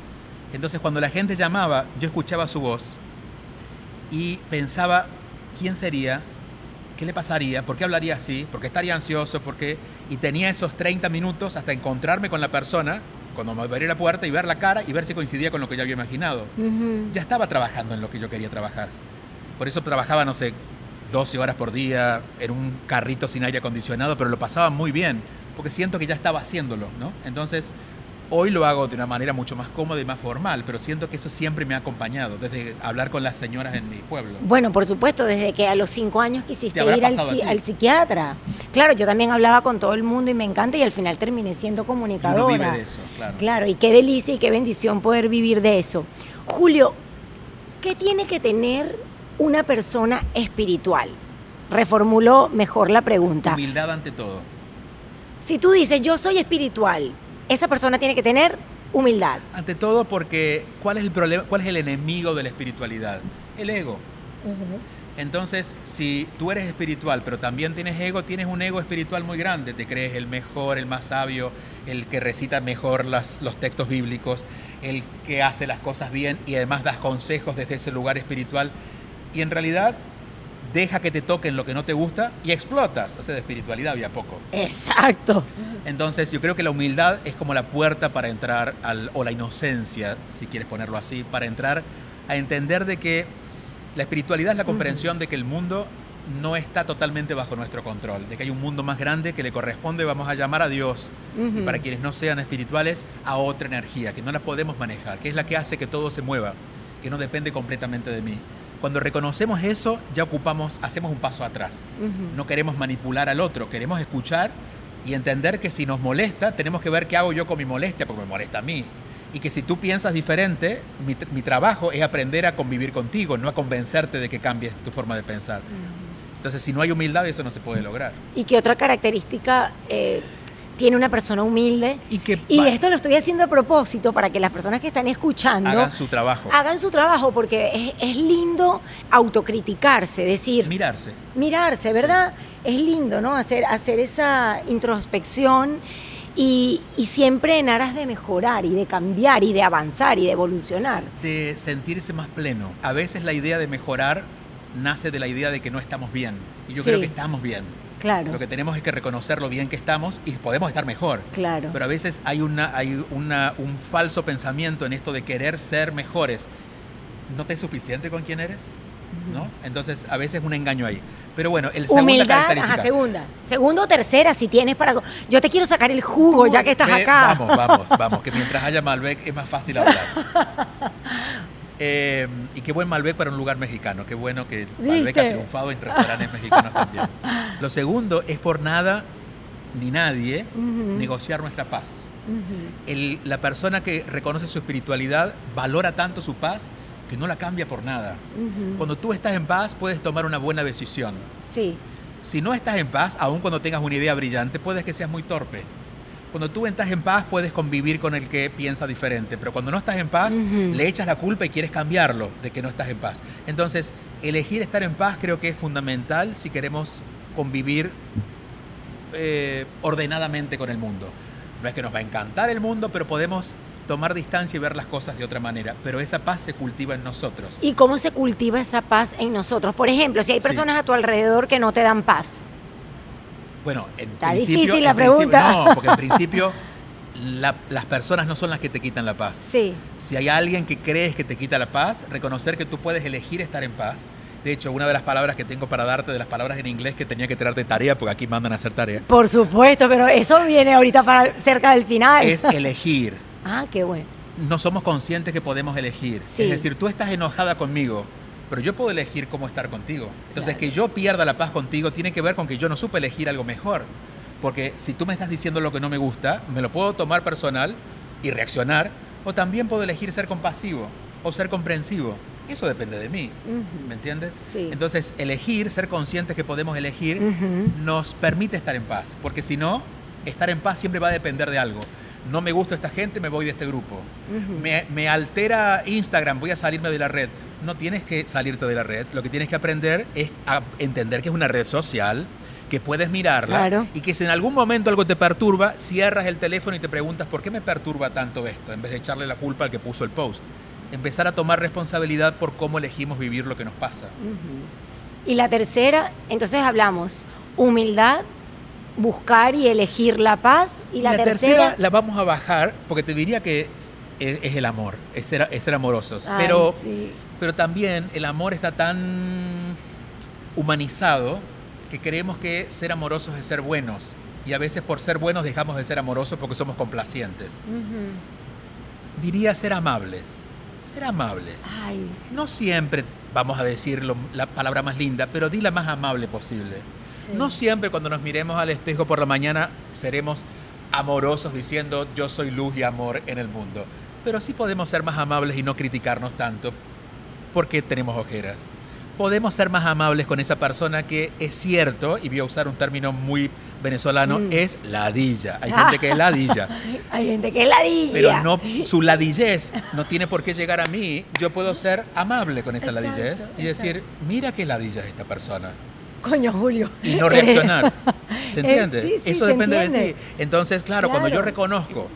Entonces cuando la gente llamaba, yo escuchaba su voz y pensaba, ¿quién sería? ¿Qué le pasaría? ¿Por qué hablaría así? ¿Por qué estaría ansioso? ¿Por qué? Y tenía esos 30 minutos hasta encontrarme con la persona cuando me abrí la puerta y ver la cara y ver si coincidía con lo que yo había imaginado. Ya estaba trabajando en lo que yo quería trabajar. Por eso trabajaba, no sé, 12 horas por día en un carrito sin aire acondicionado, pero lo pasaba muy bien, porque siento que ya estaba haciéndolo, ¿no? Entonces, Hoy lo hago de una manera mucho más cómoda y más formal, pero siento que eso siempre me ha acompañado, desde hablar con las señoras en mi pueblo. Bueno, por supuesto, desde que a los cinco años quisiste ir al, al, psiquiatra. Claro, yo también hablaba con todo el mundo y me encanta y al final terminé siendo comunicadora. Y vive de eso, claro. Claro, y qué delicia y qué bendición poder vivir de eso. Julio, ¿qué tiene que tener una persona espiritual? Reformuló mejor la pregunta. Humildad ante todo. Si tú dices, yo soy espiritual, esa persona tiene que tener humildad. Ante todo porque ¿cuál es el problema? ¿Cuál es el enemigo de la espiritualidad? El ego. Entonces, si tú eres espiritual, pero también tienes ego, tienes un ego espiritual muy grande. Te crees el mejor, el más sabio, el que recita mejor las, los textos bíblicos, el que hace las cosas bien y además das consejos desde ese lugar espiritual. Y en realidad deja que te toquen lo que no te gusta y explotas. O sea, de espiritualidad había poco. Exacto. Entonces, yo creo que la humildad es como la puerta para entrar, al, o la inocencia, si quieres ponerlo así, para entrar a entender de que la espiritualidad es la comprensión de que el mundo no está totalmente bajo nuestro control, de que hay un mundo más grande que le corresponde, vamos a llamar a Dios, y para quienes no sean espirituales, a otra energía, que no la podemos manejar, que es la que hace que todo se mueva, que no depende completamente de mí. Cuando reconocemos eso, ya ocupamos, hacemos un paso atrás. No queremos manipular al otro, queremos escuchar y entender que si nos molesta, tenemos que ver qué hago yo con mi molestia, porque me molesta a mí. Y que si tú piensas diferente, mi, trabajo es aprender a convivir contigo, no a convencerte de que cambies tu forma de pensar. Entonces, si no hay humildad, eso no se puede lograr. ¿Y qué otra característica eh, tiene una persona humilde. Y, que y esto lo estoy haciendo a propósito para que las personas que están escuchando hagan su trabajo. Hagan su trabajo porque es, lindo autocriticarse, decir... Mirarse. Mirarse, ¿verdad? Es lindo, ¿no? Hacer, hacer esa introspección y, y, siempre en aras de mejorar y de cambiar y de avanzar y de evolucionar. De sentirse más pleno. A veces la idea de mejorar nace de la idea de que no estamos bien. Y yo creo que estamos bien. Claro. Lo que tenemos es que reconocer lo bien que estamos y podemos estar mejor. Claro. Pero a veces hay, una, hay una, un falso pensamiento en esto de querer ser mejores. ¿No te es suficiente con quién eres? ¿No? Entonces, a veces es un engaño ahí. Pero bueno, el segunda Humildad, ajá, segunda. Segundo o tercera, si tienes para... Yo te quiero sacar el jugo, ya que estás acá. Vamos, vamos, vamos, que mientras haya Malbec es más fácil hablar. Eh, y qué buen Malbec para un lugar mexicano. Qué bueno que Malbec ha triunfado en restaurantes mexicanos también. Lo segundo es por nada ni nadie negociar nuestra paz. la persona que reconoce su espiritualidad valora tanto su paz que no la cambia por nada. Cuando tú estás en paz puedes tomar una buena decisión. Sí. Si no estás en paz, aun cuando tengas una idea brillante, puedes que seas muy torpe. Cuando tú estás en paz puedes convivir con el que piensa diferente, pero cuando no estás en paz le echas la culpa y quieres cambiarlo de que no estás en paz. Entonces, elegir estar en paz creo que es fundamental si queremos convivir eh, ordenadamente con el mundo. No es que nos va a encantar el mundo, pero podemos tomar distancia y ver las cosas de otra manera, pero esa paz se cultiva en nosotros. ¿Y cómo se cultiva esa paz en nosotros? Por ejemplo, si hay personas a tu alrededor que no te dan paz. Bueno, en Está difícil la pregunta. No, porque en principio las personas no son las que te quitan la paz. Sí. Si hay alguien que crees que te quita la paz, reconocer que tú puedes elegir estar en paz. De hecho, una de las palabras que tengo para darte, de las palabras en inglés que tenía que traerte tarea, porque aquí mandan a hacer tarea. Por supuesto, pero eso viene ahorita para cerca del final. Es elegir. ah, qué bueno. No somos conscientes que podemos elegir. Es decir, tú estás enojada conmigo pero yo puedo elegir cómo estar contigo. Entonces, que yo pierda la paz contigo tiene que ver con que yo no supe elegir algo mejor. Porque si tú me estás diciendo lo que no me gusta, me lo puedo tomar personal y reaccionar, o también puedo elegir ser compasivo o ser comprensivo. Eso depende de mí, ¿me entiendes? Sí. Entonces, elegir, ser conscientes que podemos elegir, nos permite estar en paz, porque si no, estar en paz siempre va a depender de algo no me gusta esta gente, me voy de este grupo. me, altera Instagram, voy a salirme de la red. No tienes que salirte de la red, lo que tienes que aprender es a entender que es una red social, que puedes mirarla y que si en algún momento algo te perturba, cierras el teléfono y te preguntas por qué me perturba tanto esto, en vez de echarle la culpa al que puso el post. Empezar a tomar responsabilidad por cómo elegimos vivir lo que nos pasa. Y la tercera, entonces hablamos humildad, buscar y elegir la paz. Y la, tercera, la vamos a bajar porque te diría que es, el amor, es ser, es ser amorosos. pero, pero también el amor está tan humanizado que creemos que ser amorosos es ser buenos. y a veces por ser buenos dejamos de ser amorosos porque somos complacientes. Diría ser amables. Ser amables. No siempre vamos a decir la palabra más linda, pero di la más amable posible. No siempre cuando nos miremos al espejo por la mañana seremos amorosos diciendo yo soy luz y amor en el mundo. Pero sí podemos ser más amables y no criticarnos tanto porque tenemos ojeras podemos ser más amables con esa persona que es cierto, y voy a usar un término muy venezolano, mm. es ladilla. Hay gente que es ladilla. Hay gente que es ladilla. Pero no, su ladillez no tiene por qué llegar a mí. Yo puedo ser amable con esa ladillez y decir, mira qué ladilla es esta persona. Coño, Julio. Y no reaccionar. ¿Se entiende? Eso depende de ti. Entonces, claro, cuando yo reconozco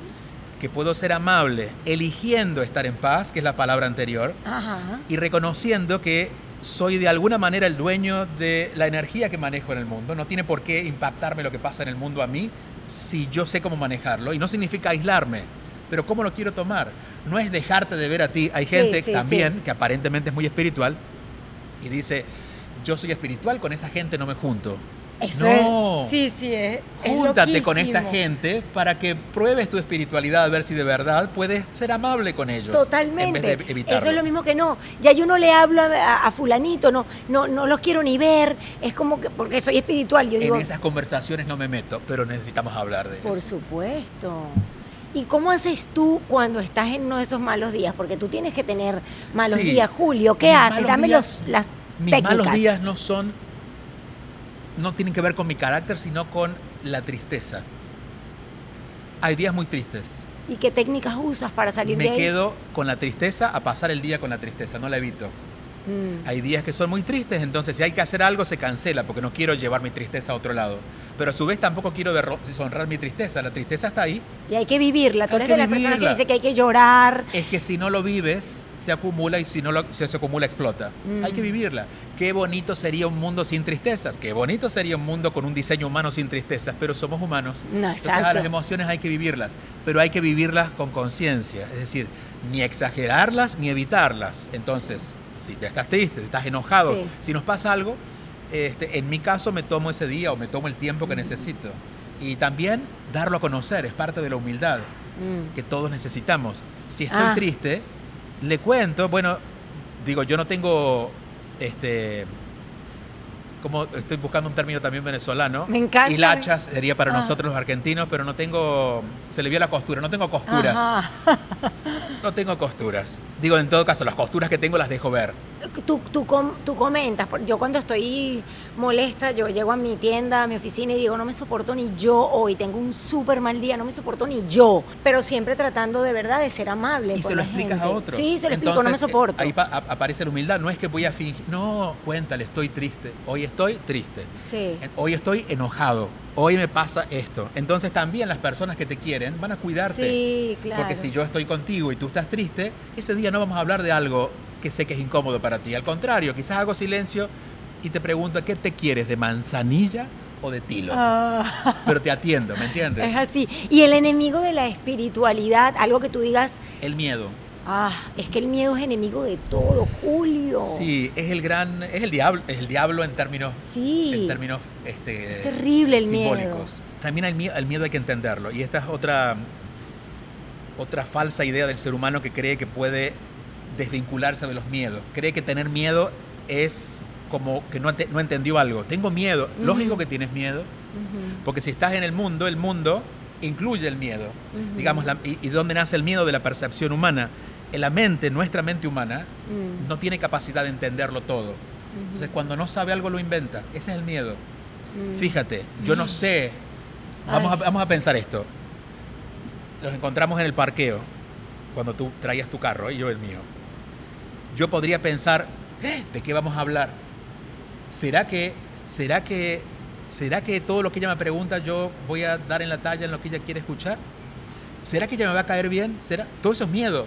que puedo ser amable eligiendo estar en paz, que es la palabra anterior, y reconociendo que soy de alguna manera el dueño de la energía que manejo en el mundo. No tiene por qué impactarme lo que pasa en el mundo a mí si yo sé cómo manejarlo. Y no significa aislarme, pero cómo lo quiero tomar. No es dejarte de ver a ti. Hay gente también que aparentemente es muy espiritual y dice, yo soy espiritual, con esa gente no me junto no. sí, sí, es, Júntate con esta gente para que pruebes tu espiritualidad, a ver si de verdad puedes ser amable con ellos. Totalmente. Eso es lo mismo que no. Ya yo no le hablo a, fulanito, no, no, no los quiero ni ver. Es como que, porque soy espiritual. Yo en esas conversaciones no me meto, pero necesitamos hablar de eso. Por supuesto. ¿Y cómo haces tú cuando estás en uno de esos malos días? Porque tú tienes que tener malos días, Julio. ¿Qué haces? Dame los, las mis malos días no son no tienen que ver con mi carácter, sino con la tristeza. Hay días muy tristes. ¿Y qué técnicas usas para salir de ahí? Me quedo con la tristeza a pasar el día con la tristeza, no la evito. Mm. Hay días que son muy tristes, entonces si hay que hacer algo se cancela porque no quiero llevar mi tristeza a otro lado. Pero a su vez tampoco quiero deshonrar mi tristeza, la tristeza está ahí. Y hay que vivirla. Tú eres de las personas que dice que hay que llorar. Es que si no lo vives, se acumula y si no lo, se, acumula, explota. Hay que mm. vivirla. Qué bonito sería un mundo sin tristezas. Qué bonito sería un mundo con un diseño humano sin tristezas, pero somos humanos. No, Entonces a las emociones hay que vivirlas, pero hay que vivirlas con conciencia. Es decir, ni exagerarlas ni evitarlas. Entonces si te estás triste, estás enojado, si nos pasa algo, este, en mi caso me tomo ese día o me tomo el tiempo que necesito. Y también darlo a conocer, es parte de la humildad mm. que todos necesitamos. Si estoy ah. triste, le cuento, bueno, digo, yo no tengo este como estoy buscando un término también venezolano. Me encanta. Hilachas sería para ah. nosotros los argentinos, pero no tengo, se le vio la costura, no tengo costuras. no tengo costuras. Digo, en todo caso, las costuras que tengo las dejo ver tú, tú, tú, comentas, yo cuando estoy molesta, yo llego a mi tienda, a mi oficina y digo, no me soporto ni yo hoy, tengo un súper mal día, no me soporto ni yo, pero siempre tratando de verdad de ser amable. Y se lo explicas a otros. Sí, se lo explico, no me soporto. Ahí aparece la humildad, no es que voy a fingir, no, cuéntale, estoy triste, hoy estoy triste, sí. hoy estoy enojado, hoy me pasa esto. Entonces también las personas que te quieren van a cuidarte. Sí, claro. Porque si yo estoy contigo y tú estás triste, ese día no vamos a hablar de algo que sé que es incómodo para ti. Al contrario, quizás hago silencio y te pregunto, ¿qué te quieres? ¿De manzanilla o de tilo? Ah. Pero te atiendo, ¿me entiendes? Es así. Y el enemigo de la espiritualidad, algo que tú digas... El miedo. Ah, es que el miedo es enemigo de todo, Julio. Sí, es el gran, es el diablo, es el diablo en términos, sí. en términos, este, es terrible el simbólicos. Miedo. También el miedo, el miedo hay que entenderlo y esta es otra, otra falsa idea del ser humano que cree que puede desvincularse de los miedos. Cree que tener miedo es como que no, no entendió algo. Tengo miedo. Lógico que tienes miedo, porque si estás en el mundo, el mundo incluye el miedo. Digamos, y, y, dónde nace el miedo? De la percepción humana. La mente, nuestra mente humana, mm. no tiene capacidad de entenderlo todo. Entonces, cuando no sabe algo, lo inventa. Ese es el miedo. Mm. Fíjate, yo no mm. sé. Vamos a, vamos a pensar esto. Los encontramos en el parqueo, cuando tú traías tu carro y yo el mío yo podría pensar, ¿Eh? ¿de qué vamos a hablar? ¿Será que, será que, será que todo lo que ella me pregunta yo voy a dar en la talla en lo que ella quiere escuchar? ¿Será que ella me va a caer bien? ¿Será? Todo eso es miedo.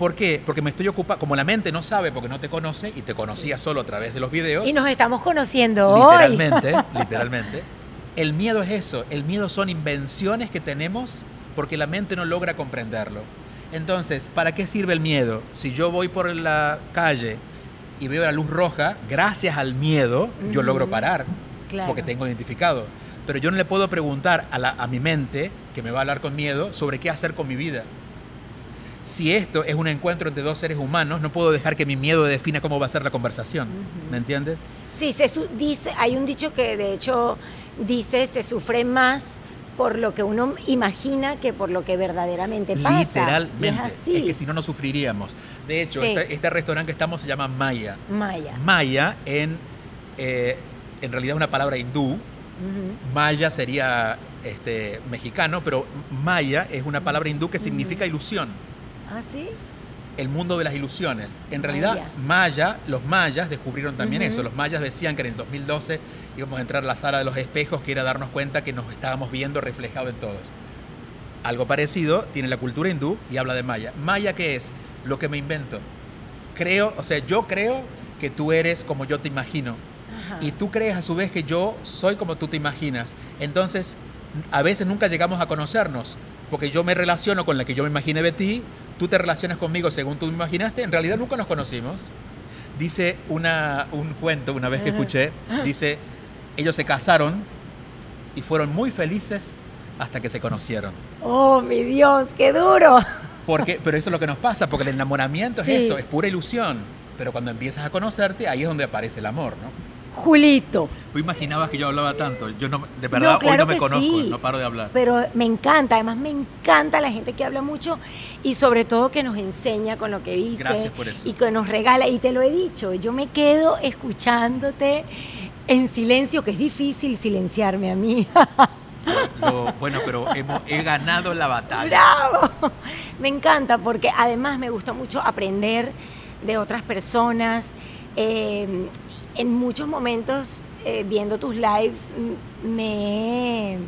¿Por qué? Porque me estoy ocupando, como la mente no sabe porque no te conoce y te conocía solo a través de los videos. Y nos estamos conociendo literalmente, hoy. Literalmente, El miedo es eso. El miedo son invenciones que tenemos porque la mente no logra comprenderlo. Entonces, ¿para qué sirve el miedo? Si yo voy por la calle y veo la luz roja, gracias al miedo yo logro parar, porque tengo identificado. pero yo no le puedo preguntar a, la, a mi mente, que me va a hablar con miedo, sobre qué hacer con mi vida. Si esto es un encuentro entre dos seres humanos, no puedo dejar que mi miedo defina cómo va a ser la conversación. ¿Me entiendes? Sí, se dice, hay un dicho que de hecho dice se sufre más por lo que uno imagina que por lo que verdaderamente pasa. Literalmente. Es, así. es que si no, no sufriríamos. De hecho, este, este, restaurante que estamos se llama Maya. Maya. Maya, en, eh, en realidad es una palabra hindú. Maya sería este, mexicano, pero Maya es una palabra hindú que significa ilusión. ¿Ah, sí? el mundo de las ilusiones. En realidad, Maya, los mayas descubrieron también eso. Los mayas decían que en el 2012 íbamos a entrar a la sala de los espejos, que era darnos cuenta que nos estábamos viendo reflejado en todos. Algo parecido tiene la cultura hindú y habla de Maya. Maya, ¿qué es? Lo que me invento. Creo, o sea, yo creo que tú eres como yo te imagino. Y tú crees a su vez que yo soy como tú te imaginas. Entonces, a veces nunca llegamos a conocernos, porque yo me relaciono con la que yo me imaginé de ti, tú te relacionas conmigo según tú me imaginaste, en realidad nunca nos conocimos. Dice una, un cuento, una vez que escuché, dice, ellos se casaron y fueron muy felices hasta que se conocieron. Oh, mi Dios, qué duro. Porque, pero eso es lo que nos pasa, porque el enamoramiento es eso, es pura ilusión. Pero cuando empiezas a conocerte, ahí es donde aparece el amor, ¿no? Julito. Tú imaginabas que yo hablaba tanto. Yo no, de verdad, hoy no me conozco, no paro de hablar. Pero me encanta, además me encanta la gente que habla mucho y sobre todo que nos enseña con lo que dice. Gracias por eso. Y que nos regala. Y te lo he dicho, yo me quedo escuchándote en silencio, que es difícil silenciarme a mí. bueno, pero he ganado la batalla. ¡Bravo! Me encanta porque además me gusta mucho aprender de otras personas. Eh, en muchos momentos, eh, viendo tus lives, me he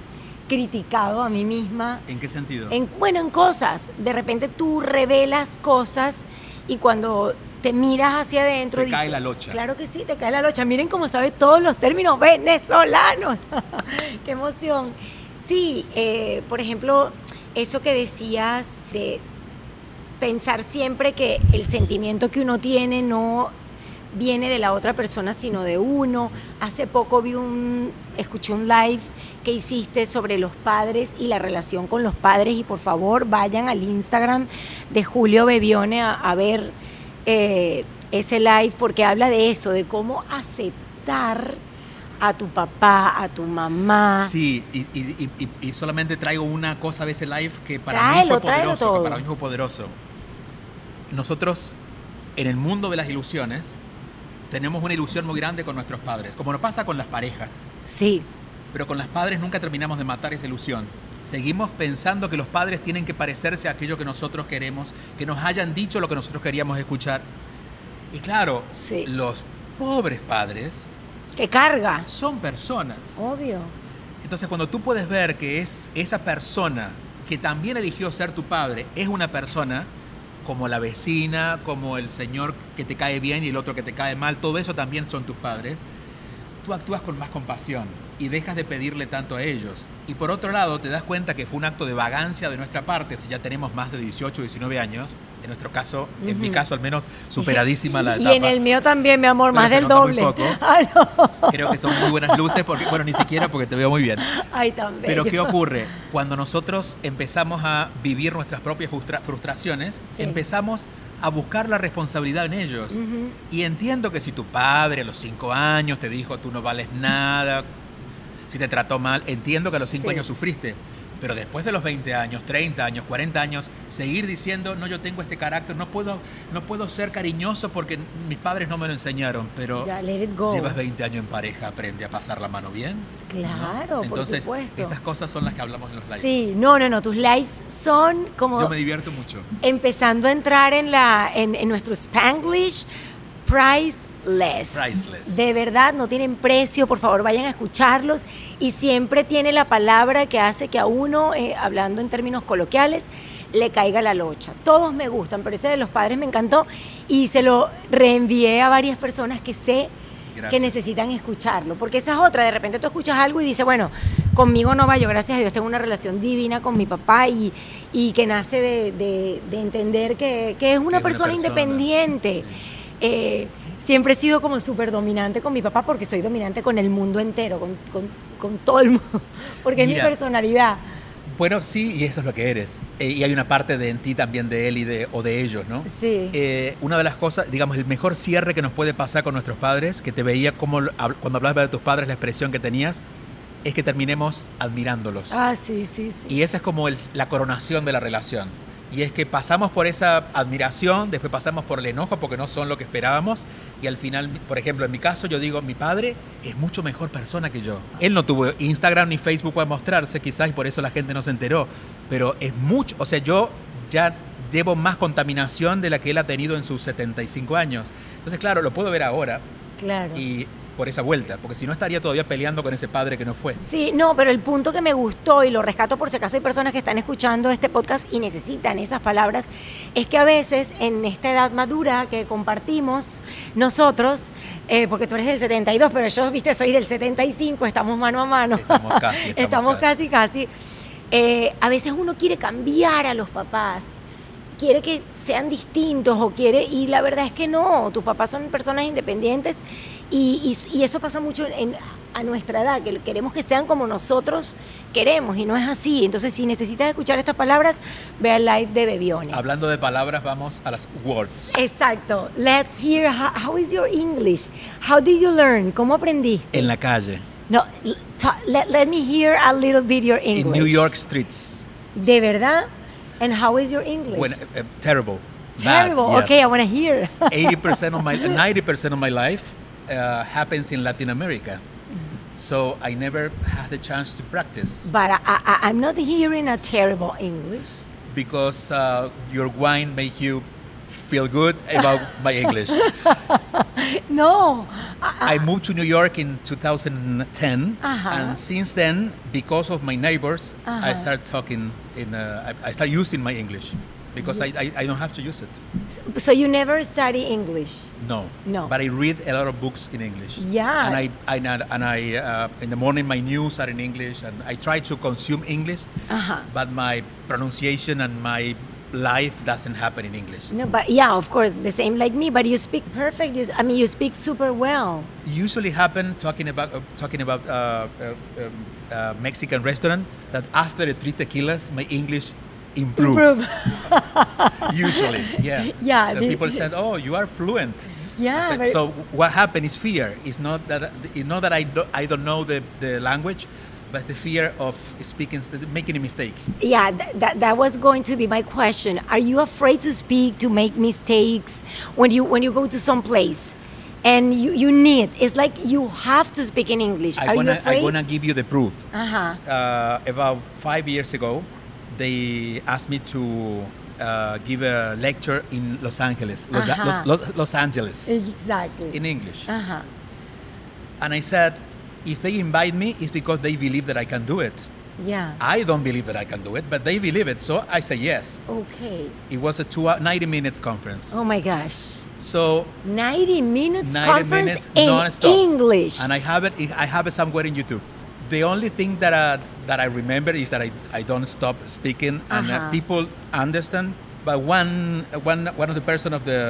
criticado a mí misma. ¿En qué sentido? En, bueno, en cosas. De repente tú revelas cosas y cuando te miras hacia adentro. Te cae la locha. Claro que sí, te cae la locha. Miren cómo sabe todos los términos venezolanos. Qué emoción. Sí, eh, por ejemplo, eso que decías de pensar siempre que el sentimiento que uno tiene no viene de la otra persona, sino de uno. Hace poco vi un, escuché un live que hiciste sobre los padres y la relación con los padres y por favor vayan al Instagram de Julio Bebione a, ver eh, ese live porque habla de eso, de cómo aceptar a tu papá, a tu mamá. Sí, y, solamente traigo una cosa de ese live que para mí fue poderoso. Que para mí fue poderoso. Nosotros, en el mundo de las ilusiones, tenemos una ilusión muy grande con nuestros padres, como nos pasa con las parejas. Sí. Pero con los padres nunca terminamos de matar esa ilusión. Seguimos pensando que los padres tienen que parecerse a aquello que nosotros queremos, que nos hayan dicho lo que nosotros queríamos escuchar. Y claro, los pobres padres... Que carga. Son personas. Obvio. Entonces cuando tú puedes ver que es esa persona que también eligió ser tu padre, es una persona como la vecina, como el señor que te cae bien y el otro que te cae mal, todo eso también son tus padres, tú actúas con más compasión y dejas de pedirle tanto a ellos. Y por otro lado, te das cuenta que fue un acto de vagancia de nuestra parte, si ya tenemos más de 18 o 19 años, en nuestro caso, en mi caso al menos, superadísima la etapa. Y en el mío también, mi amor, más del doble. Ah, Creo que son muy buenas luces, porque, bueno, ni siquiera porque te veo muy bien. Ay, también. Pero ¿qué ocurre? Cuando nosotros empezamos a vivir nuestras propias frustraciones, empezamos a buscar la responsabilidad en ellos. Y entiendo que si tu padre a los 5 años te dijo tú no vales nada, si te trató mal. Entiendo que a los 5 años sufriste, pero después de los 20 años, 30 años, 40 años, seguir diciendo, no, yo tengo este carácter, no puedo, no puedo ser cariñoso porque mis padres no me lo enseñaron, pero llevas 20 años en pareja, aprende a pasar la mano bien. Claro, Entonces, por supuesto. estas cosas son las que hablamos en los lives. Sí, no, no, no, tus lives son como... Yo me divierto mucho. Empezando a entrar en, la, en, en nuestro Spanglish, Price Priceless. De verdad, no tienen precio, por favor vayan a escucharlos y siempre tiene la palabra que hace que a uno, eh, hablando en términos coloquiales, le caiga la locha. Todos me gustan, pero ese de los padres me encantó y se lo reenvié a varias personas que sé que necesitan escucharlo, porque esa es otra, de repente tú escuchas algo y dices, bueno, conmigo no va yo, gracias a Dios tengo una relación divina con mi papá y, y que nace de, entender que, es una, persona, independiente. Eh, siempre he sido como súper dominante con mi papá porque soy dominante con el mundo entero, con, con todo el mundo, porque es mi personalidad. Bueno, sí, y eso es lo que eres. Eh, y hay una parte de en ti también de él y de, o de ellos, ¿no? Sí. Eh, una de las cosas, digamos, el mejor cierre que nos puede pasar con nuestros padres, que te veía como cuando hablabas de tus padres, la expresión que tenías, es que terminemos admirándolos. Ah, sí, sí, sí. Y esa es como la coronación de la relación. Y es que pasamos por esa admiración, después pasamos por el enojo porque no son lo que esperábamos. Y al final, por ejemplo, en mi caso, yo digo, mi padre es mucho mejor persona que yo. Él no tuvo Instagram ni Facebook para mostrarse, quizás, y por eso la gente no se enteró. Pero es mucho, o sea, yo ya llevo más contaminación de la que él ha tenido en sus 75 años. Entonces, claro, lo puedo ver ahora. Claro. Y por esa vuelta, porque si no estaría todavía peleando con ese padre que no fue. Sí, no, pero el punto que me gustó y lo rescato por si acaso hay personas que están escuchando este podcast y necesitan esas palabras, es que a veces en esta edad madura que compartimos nosotros, eh, porque tú eres del 72, pero yo, viste, soy del 75, estamos mano a mano. Estamos casi. Estamos, casi, casi. Eh, a veces uno quiere cambiar a los papás quiere que sean distintos o quiere, y la verdad es que no, tus papás son personas independientes y, eso pasa mucho en, a nuestra edad, que queremos que sean como nosotros queremos y no es así. Entonces, si necesitas escuchar estas palabras, ve al live de Bebione. Hablando de palabras, vamos a las words. Exacto. Let's hear how, is your English? How did you learn? ¿Cómo aprendiste? En la calle. No, let, let me hear a little bit your English. In New York streets. ¿De verdad? And how is your English? When, uh, terrible. Terrible. Bad, yes. Okay, I want to hear. 80% of my 90% of my life uh, happens in Latin America. So I never had the chance to practice. But I, am not hearing a terrible English. Because uh, your wine make you feel good about my English. no. I, I moved to New York in 2010, uh-huh. and since then, because of my neighbors, uh-huh. I started talking in. Uh, I, I started using my English because I, I, I, don't have to use it. So, you never study English? No. No. But I read a lot of books in English. Yeah. And I, I and I uh, in the morning my news are in English and I try to consume English. Uh-huh. But my pronunciation and my life doesn't happen in English. No, but yeah, of course, the same like me. But you speak perfect. You, I mean, you speak super well. Usually happen talking about uh, talking about uh, uh, um, uh, Mexican restaurant that after the three tequilas, my English improves. Improve. Usually, yeah. Yeah. The, people said, "Oh, you are fluent." Yeah. So what happened is fear. It's not that it's not that I do, I don't know the, the language, but it's the fear of speaking, making a mistake. Yeah, that, that, that was going to be my question. Are you afraid to speak, to make mistakes when you when you go to some place? and you, you need it's like you have to speak in english I are wanna, you afraid? i want to give you the proof uh-huh. Uh, about five years ago they asked me to uh, give a lecture in Los Angeles, Los, uh-huh. Los, Los, Angeles. Exactly. In English. Uh-huh. And I said, if they invite me, it's because they believe that I can do it. Yeah. I don't believe that I can do it, but they believe it, so I say yes. Okay. It was a two, 90 minutes conference. Oh my gosh. So 90 minutes 90 conference minutes in non-stop. English. And I have it. I have it somewhere in YouTube. The only thing that I, that I remember is that I, I don't stop speaking and uh, Uh-huh. people understand. But one one one of the person of the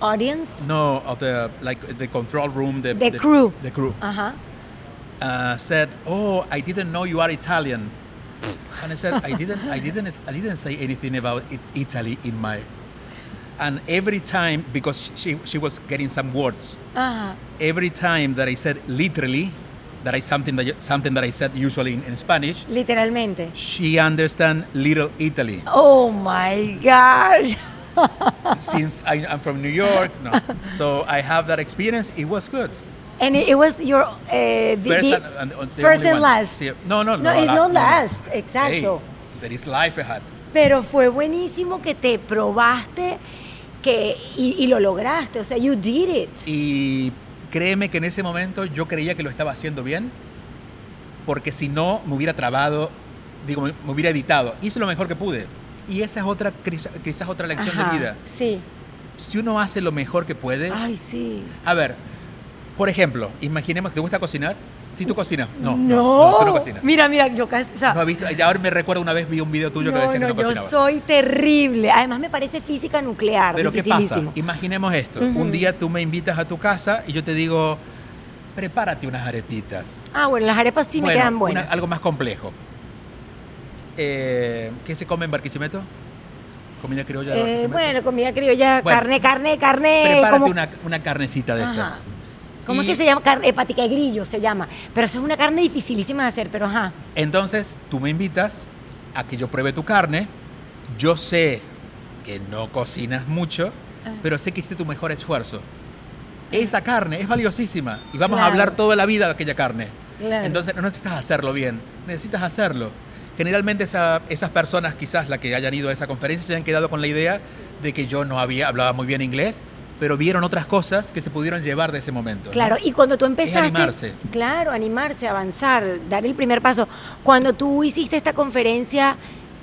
Audience? no of the like the control room the The crew. the crew Uh-huh. uh, said, "Oh, I didn't know you are Italian." And I said, "I didn't, I didn't, I didn't say anything about it, Italy in my." And every time, because she she was getting some words, Uh-huh. every time that I said literally, that I something that something that I said usually in, in Spanish, Literalmente. she understand little Italy. Oh my gosh. Since I, I'm from New York, no, so I have that experience. It was good. And it, it was your uh, First and, and- and the first and last. Sí, No, no, No, no. it's last, not no, no. last, exacto. Hey, there is life ahead. Pero fue buenísimo que te probaste que y, y lo lograste, o sea, you did it. Y créeme que en ese momento yo creía que lo estaba haciendo bien, porque si no me hubiera trabado, digo, me me hubiera editado. Hice lo mejor que pude. Y esa es otra, quizás otra lección Ajá, de vida. Sí. Si uno hace lo mejor que puede, Ay, sí. a ver, por ejemplo, imaginemos que te gusta cocinar. Si tú cocinas, no, No. no, no, tú no cocinas. Mira, mira, yo casi, o sea, No has visto, y ahora me recuerdo una vez vi un video tuyo que no, decía no, que no yo soy terrible. Además me parece física nuclear, Pero ¿qué pasa? Imaginemos esto. Ujú. Un día tú me invitas a tu casa y yo te digo, prepárate unas arepitas. Ah, bueno, las arepas sí me quedan buenas. algo más complejo. Eh, ¿Qué se come en Barquisimeto? Comida criolla. Eh, bueno, comida criolla, carne, carne, carne. Prepárate una, una, carnecita de esas. ¿Cómo es que se llama? Carne, hepatica de grillo se llama. Pero eso es una carne dificilísima de hacer, pero ajá. Entonces, tú me invitas a que yo pruebe tu carne. Yo sé que no cocinas mucho, ah. pero sé que hiciste tu mejor esfuerzo. Esa carne es valiosísima y vamos a hablar toda la vida de aquella carne. Entonces no necesitas hacerlo bien, necesitas hacerlo. Generalmente esas personas, quizás la que hayan ido a esa conferencia, se han quedado con la idea de que yo no había hablaba muy bien inglés, pero vieron otras cosas que se pudieron llevar de ese momento. Claro, y cuando tú empezaste... animarse. Claro, animarse, avanzar, dar el primer paso. Cuando tú hiciste esta conferencia,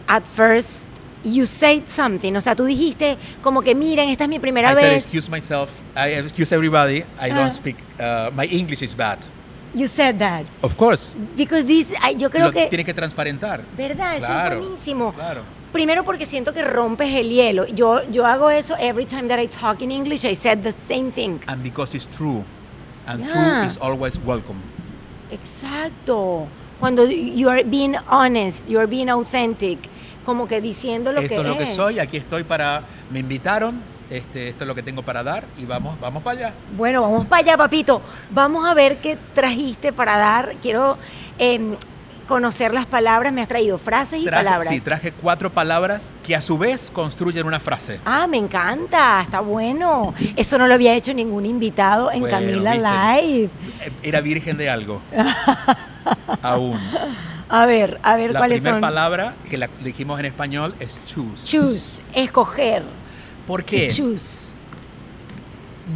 at first you said something, o sea, tú dijiste como que miren, esta es mi primera I vez. Said, excuse myself, I excuse everybody, I don't ah. speak, uh, my English is bad. You said that. Of course. Because this, yo creo que tiene que transparentar. ¿Verdad? Eso es buenísimo. Claro. Primero porque siento que rompes el hielo. Yo yo hago eso every time that I talk in English, I said the same thing. And because it's true. And true is always welcome. Exacto. Cuando you are being honest, you are being authentic como que diciendo lo que es. Esto es lo que soy, aquí estoy para, me invitaron, este, esto es lo que tengo para dar y vamos, vamos para allá. Bueno, vamos para allá, papito. Vamos a ver qué trajiste para dar. Quiero em, conocer las palabras. Me has traído frases y palabras. Sí, traje cuatro palabras que a su vez construyen una frase. Ah, me encanta, está bueno. Eso no lo había hecho ningún invitado en Camila Live. Era virgen de algo. Aún. A ver, a ver cuáles son. La primera palabra que la dijimos en español es choose. Choose, escoger. ¿Por qué? choose.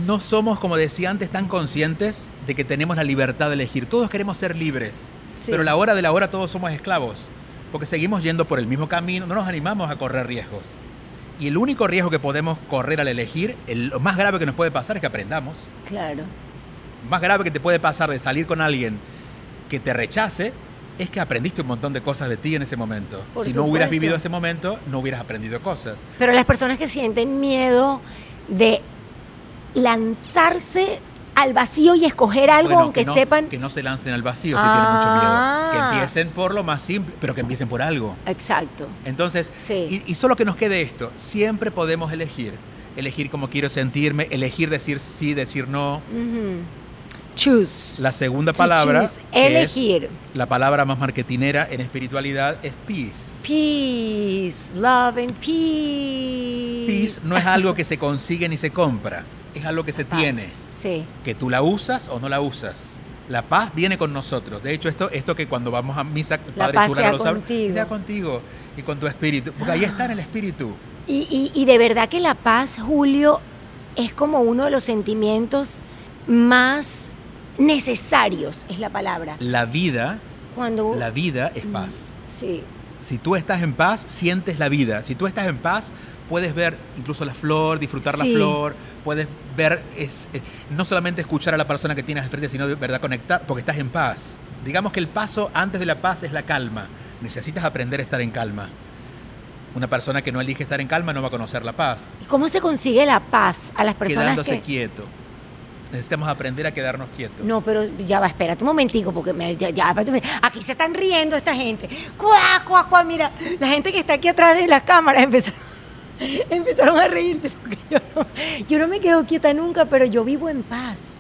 No somos, como decía antes, tan conscientes de que tenemos la libertad de elegir. Todos queremos ser libres, pero la hora de la hora todos somos esclavos, porque seguimos yendo por el mismo camino, no nos animamos a correr riesgos. Y el único riesgo que podemos correr al elegir, el, lo más grave que nos puede pasar es que aprendamos. Claro. Más grave que te puede pasar de salir con alguien que te rechace es que aprendiste un montón de cosas de ti en ese momento. si no hubieras vivido ese momento, no hubieras aprendido cosas. Pero las personas que sienten miedo de lanzarse al vacío y escoger algo aunque sepan. que no se lancen al vacío si tienen mucho miedo. Que ah. empiecen por lo más simple pero que empiecen por algo. Exacto. Entonces y, solo que nos quede esto siempre podemos elegir. Elegir cómo quiero sentirme elegir decir sí decir no Choose. La segunda palabra. Elegir. la palabra más marketinera en espiritualidad es peace. Peace. Love and peace. Peace no es algo que se consigue ni se compra. Es algo que se tiene. Sí. Que tú la usas o no la usas. La paz viene con nosotros. De hecho, esto, esto que cuando vamos a misa, Padre la lo sabe, sea contigo y con tu espíritu. Porque ahí está en el espíritu. Y, y, y de verdad que la paz, Julio, es como uno de los sentimientos más necesarios, es la palabra. La vida, Cuando, la vida es paz. Sí. Si tú estás en paz, sientes la vida. Si tú estás en paz, puedes ver incluso la flor, disfrutar la flor, puedes ver, es, eh, no solamente escuchar a la persona que tienes de frente, sino de verdad conectar, porque estás en paz. Digamos que el paso antes de la paz es la calma. Necesitas aprender a estar en calma. Una persona que no elige estar en calma no va a conocer la paz. ¿Y cómo se consigue la paz a las personas Quedándose quieto necesitamos aprender a quedarnos quietos. No, pero ya va, espérate un momentico, porque me, ya, aquí se están riendo esta gente. ¡Cuá, cuá, cuá! Mira, la gente que está aquí atrás de las cámaras empezaron, empezaron a reírse, porque yo no me quedo quieta nunca, pero yo vivo en paz.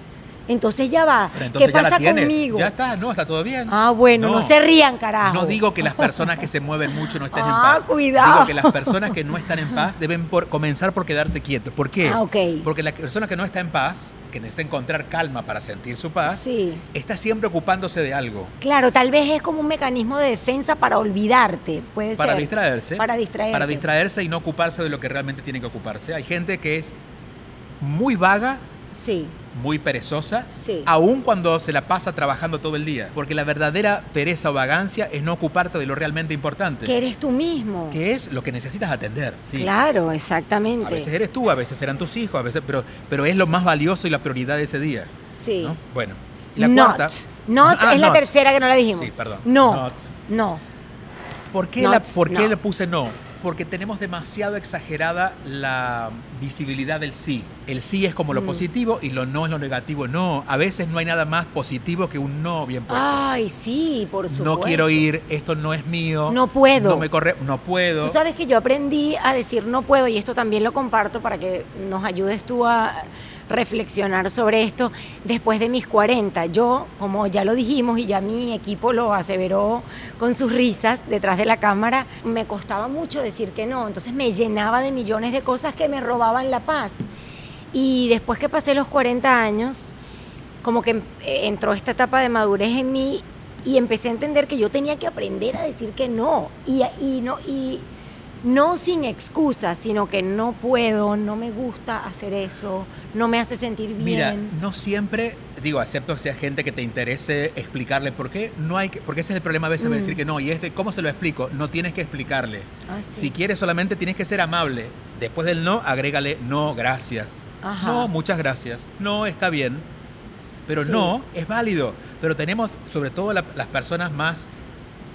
Entonces ya va. ¿Qué pasa conmigo? Ya está, no, está todo bien. Ah, bueno, no, se rían, carajo. No digo que las personas que se mueven mucho no estén en ah, paz. cuidado. Digo que las personas que no están en paz deben por, comenzar por quedarse quietos. ¿Por qué? Ah. Porque la persona que no está en paz, que necesita encontrar calma para sentir su paz, sí. está siempre ocupándose de algo. Claro, tal vez es como un mecanismo de defensa para olvidarte, puede para ser. Distraerse, para distraerse. Para distraerse y no ocuparse de lo que realmente tiene que ocuparse. Hay gente que es muy vaga. Sí muy perezosa, sí. aun cuando se la pasa trabajando todo el día. Porque la verdadera pereza o vagancia es no ocuparte de lo realmente importante. Que eres tú mismo. Que es lo que necesitas atender. Sí. Claro, exactamente. A veces eres tú, a veces serán tus hijos, a veces, pero, pero es lo más valioso y la prioridad de ese día. Sí. Bueno. Y la not. cuarta. Not ah, es la tercera que no la dijimos. Sí, perdón. No. No. ¿Por qué, la, ¿por qué le puse no? Porque tenemos demasiado exagerada la visibilidad del sí. El sí es como lo mm. positivo y lo no es lo negativo. No, a veces no hay nada más positivo que un no bien puesto. Ay, sí, por supuesto. No quiero ir, esto no es mío. No puedo. No me corre, no puedo. Tú sabes que yo aprendí a decir no puedo y esto también lo comparto para que nos ayudes tú a reflexionar sobre esto después de mis 40. Yo, como ya lo dijimos y ya mi equipo lo aseveró con sus risas detrás de la cámara, me costaba mucho decir que no. Entonces me llenaba de millones de cosas que me robaban la paz. Y después que pasé los 40 años, como que entró esta etapa de madurez en mí y empecé a entender que yo tenía que aprender a decir que no. Y, y no y no sin excusas, sino que no puedo, no me gusta hacer eso, no me hace sentir bien. Mira, no siempre, digo, acepto que sea gente que te interese explicarle por qué, no hay que, porque ese es el problema a veces de decir mm. que no, y es de cómo se lo explico, no tienes que explicarle. Ah, si quieres solamente tienes que ser amable. Después del no, agrégale no, gracias. No, muchas gracias. No, está bien. Pero no, es válido. Pero tenemos, sobre todo las personas más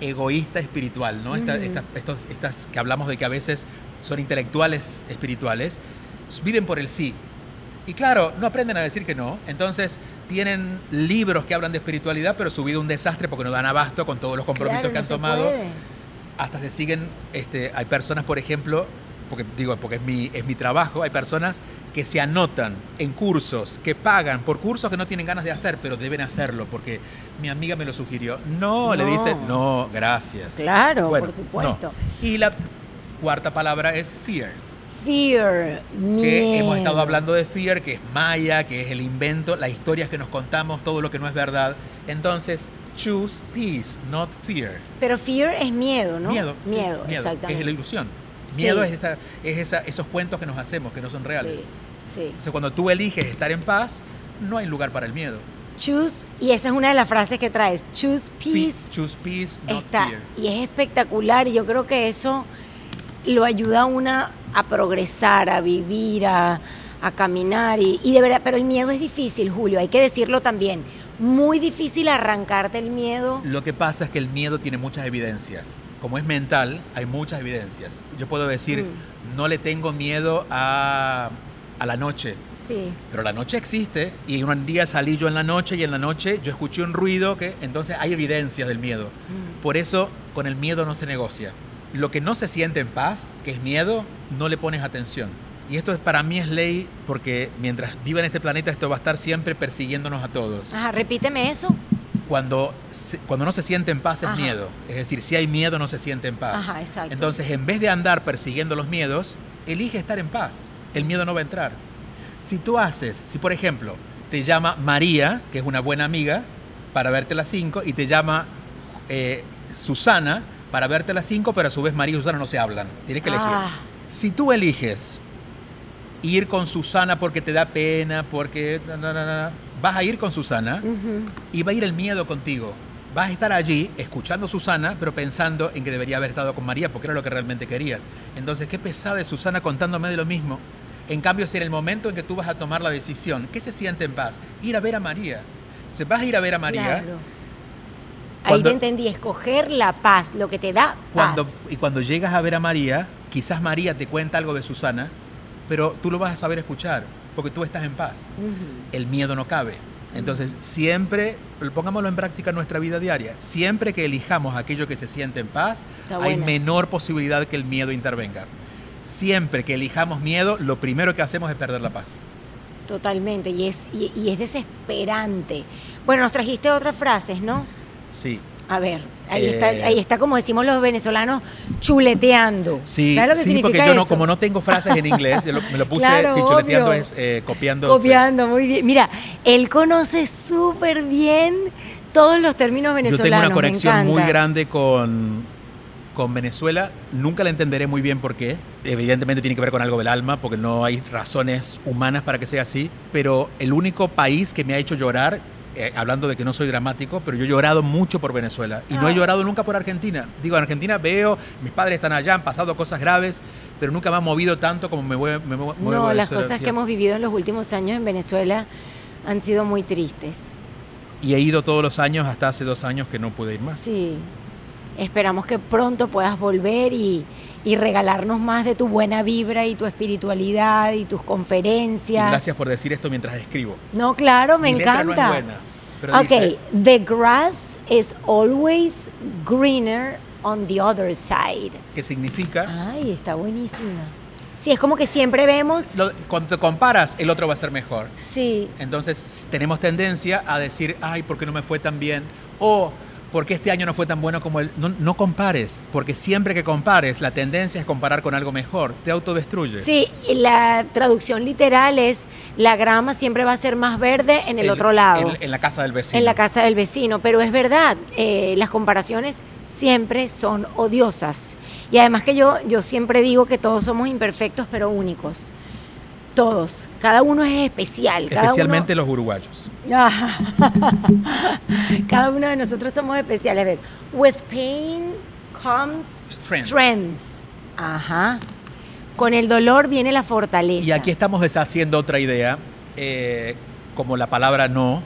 egoísta espiritual, ¿no? estas que hablamos de que a veces son intelectuales espirituales, viven por el sí. Y claro, no aprenden a decir que no. Entonces tienen libros que hablan de espiritualidad, pero su vida es un desastre porque no dan abasto con todos los compromisos que han tomado. Hasta se siguen, este, hay personas, por ejemplo, porque digo, porque es mi, es mi trabajo, hay personas que se anotan en cursos, que pagan por cursos que no tienen ganas de hacer, pero deben hacerlo, porque mi amiga me lo sugirió. No, le dice, no, gracias. Claro, por supuesto. Y la cuarta palabra es fear. Fear, miedo. Que hemos estado hablando de fear, que es maya, que es el invento, las historias que nos contamos, todo lo que no es verdad. Entonces, choose peace, not fear. Pero fear es miedo, ¿no? Miedo. Miedo, exactamente. es la ilusión. Miedo es, es esos cuentos que nos hacemos, que no son reales. Sí, Entonces, cuando tú eliges estar en paz, no hay lugar para el miedo. Choose, y esa es una de las frases que traes, choose peace. choose peace, not fear. Y es espectacular, y yo creo que eso lo ayuda a una a progresar, a vivir, a, caminar, y, y de verdad, pero el miedo es difícil, Julio, hay que decirlo también. Muy difícil arrancarte el miedo. Lo que pasa es que el miedo tiene muchas evidencias como es mental, hay muchas evidencias. Yo puedo decir, mm. no le tengo miedo a, la noche. Sí. Pero la noche existe y un día salí yo en la noche y en la noche yo escuché un ruido que entonces hay evidencias del miedo. Mm. Por eso con el miedo no se negocia. Lo que no se siente en paz, que es miedo, no le pones atención. Y esto es, para mí es ley porque mientras viva en este planeta esto va a estar siempre persiguiéndonos a todos. Ajá, repíteme eso cuando, cuando no se siente en paz es miedo. Es decir, si hay miedo no se siente en paz. Entonces, en vez de andar persiguiendo los miedos, elige estar en paz. El miedo no va a entrar. Si tú haces, si por ejemplo te llama María, que es una buena amiga, para verte a las 5, y te llama eh, Susana para verte a las 5, pero a su vez María y Susana no se hablan. Tienes que elegir. Ah. Si tú eliges ir con Susana porque te da pena, porque vas a ir con Susana y va a ir el miedo contigo. Vas a estar allí escuchando a Susana, pero pensando en que debería haber estado con María porque era lo que realmente querías. Entonces, qué pesada es Susana contándome de lo mismo. En cambio, si en el momento en que tú vas a tomar la decisión, ¿qué se siente en paz? Ir a ver a María. Se vas a ir a ver a María. Ahí te entendí, escoger la paz, lo que te da cuando, Y cuando llegas a ver a María, quizás María te cuenta algo de Susana, pero tú lo vas a saber escuchar porque tú estás en paz. El miedo no cabe. Entonces, siempre, pongámoslo en práctica en nuestra vida diaria, siempre que elijamos aquello que se siente en paz, hay menor posibilidad que el miedo intervenga. Siempre que elijamos miedo, lo primero que hacemos es perder la paz. Totalmente, y es, y es desesperante. Bueno, nos trajiste otras frases, ¿no? Sí, a ver, ahí, está, eh, ahí está como decimos los venezolanos, chuleteando. Sí, sí porque yo no, como no tengo frases en inglés, me lo puse, sí, chuleteando es eh, copiando. Copiando, muy bien. Mira, él conoce súper bien todos los términos venezolanos. Yo tengo una conexión muy grande con, con Venezuela. Nunca la entenderé muy bien por qué. Evidentemente tiene que ver con algo del alma, porque no hay razones humanas para que sea así. Pero el único país que me ha hecho llorar eh, hablando de que no soy dramático, pero yo he llorado mucho por Venezuela y no he ah. llorado nunca por Argentina. Digo, en Argentina veo, mis padres están allá, han pasado cosas graves, pero nunca me ha movido tanto como me mueve, me No, las cosas que hemos vivido en los últimos años en Venezuela han sido muy tristes. Y he ido todos los años hasta hace dos años que no pude ir más. Sí, Esperamos que pronto puedas volver y, y regalarnos más de tu buena vibra y tu espiritualidad y tus conferencias. gracias por decir esto mientras escribo. No, claro, me encanta. ok, the grass is always greener on the other side. ¿Qué significa? Ay, está buenísima. Sí, es como que siempre vemos... cuando te comparas, el otro va a ser mejor. Sí. Entonces tenemos tendencia a decir, ay, ¿por qué no me fue tan bien? O porque este año no fue tan bueno como el... No, no, compares, porque siempre que compares, la tendencia es comparar con algo mejor, te autodestruye. Sí, la traducción literal es, la grama siempre va a ser más verde en el, otro lado. En, la casa del vecino. En la casa del vecino, pero es verdad, eh, las comparaciones siempre son odiosas. Y además que yo, yo siempre digo que todos somos imperfectos pero únicos. Todos. Cada uno es especial. Especialmente los uruguayos. Cada uno de nosotros somos especiales. A ver, with pain comes strength. Ajá. Con el dolor viene la fortaleza. Y aquí estamos deshaciendo otra idea, eh, como la palabra no.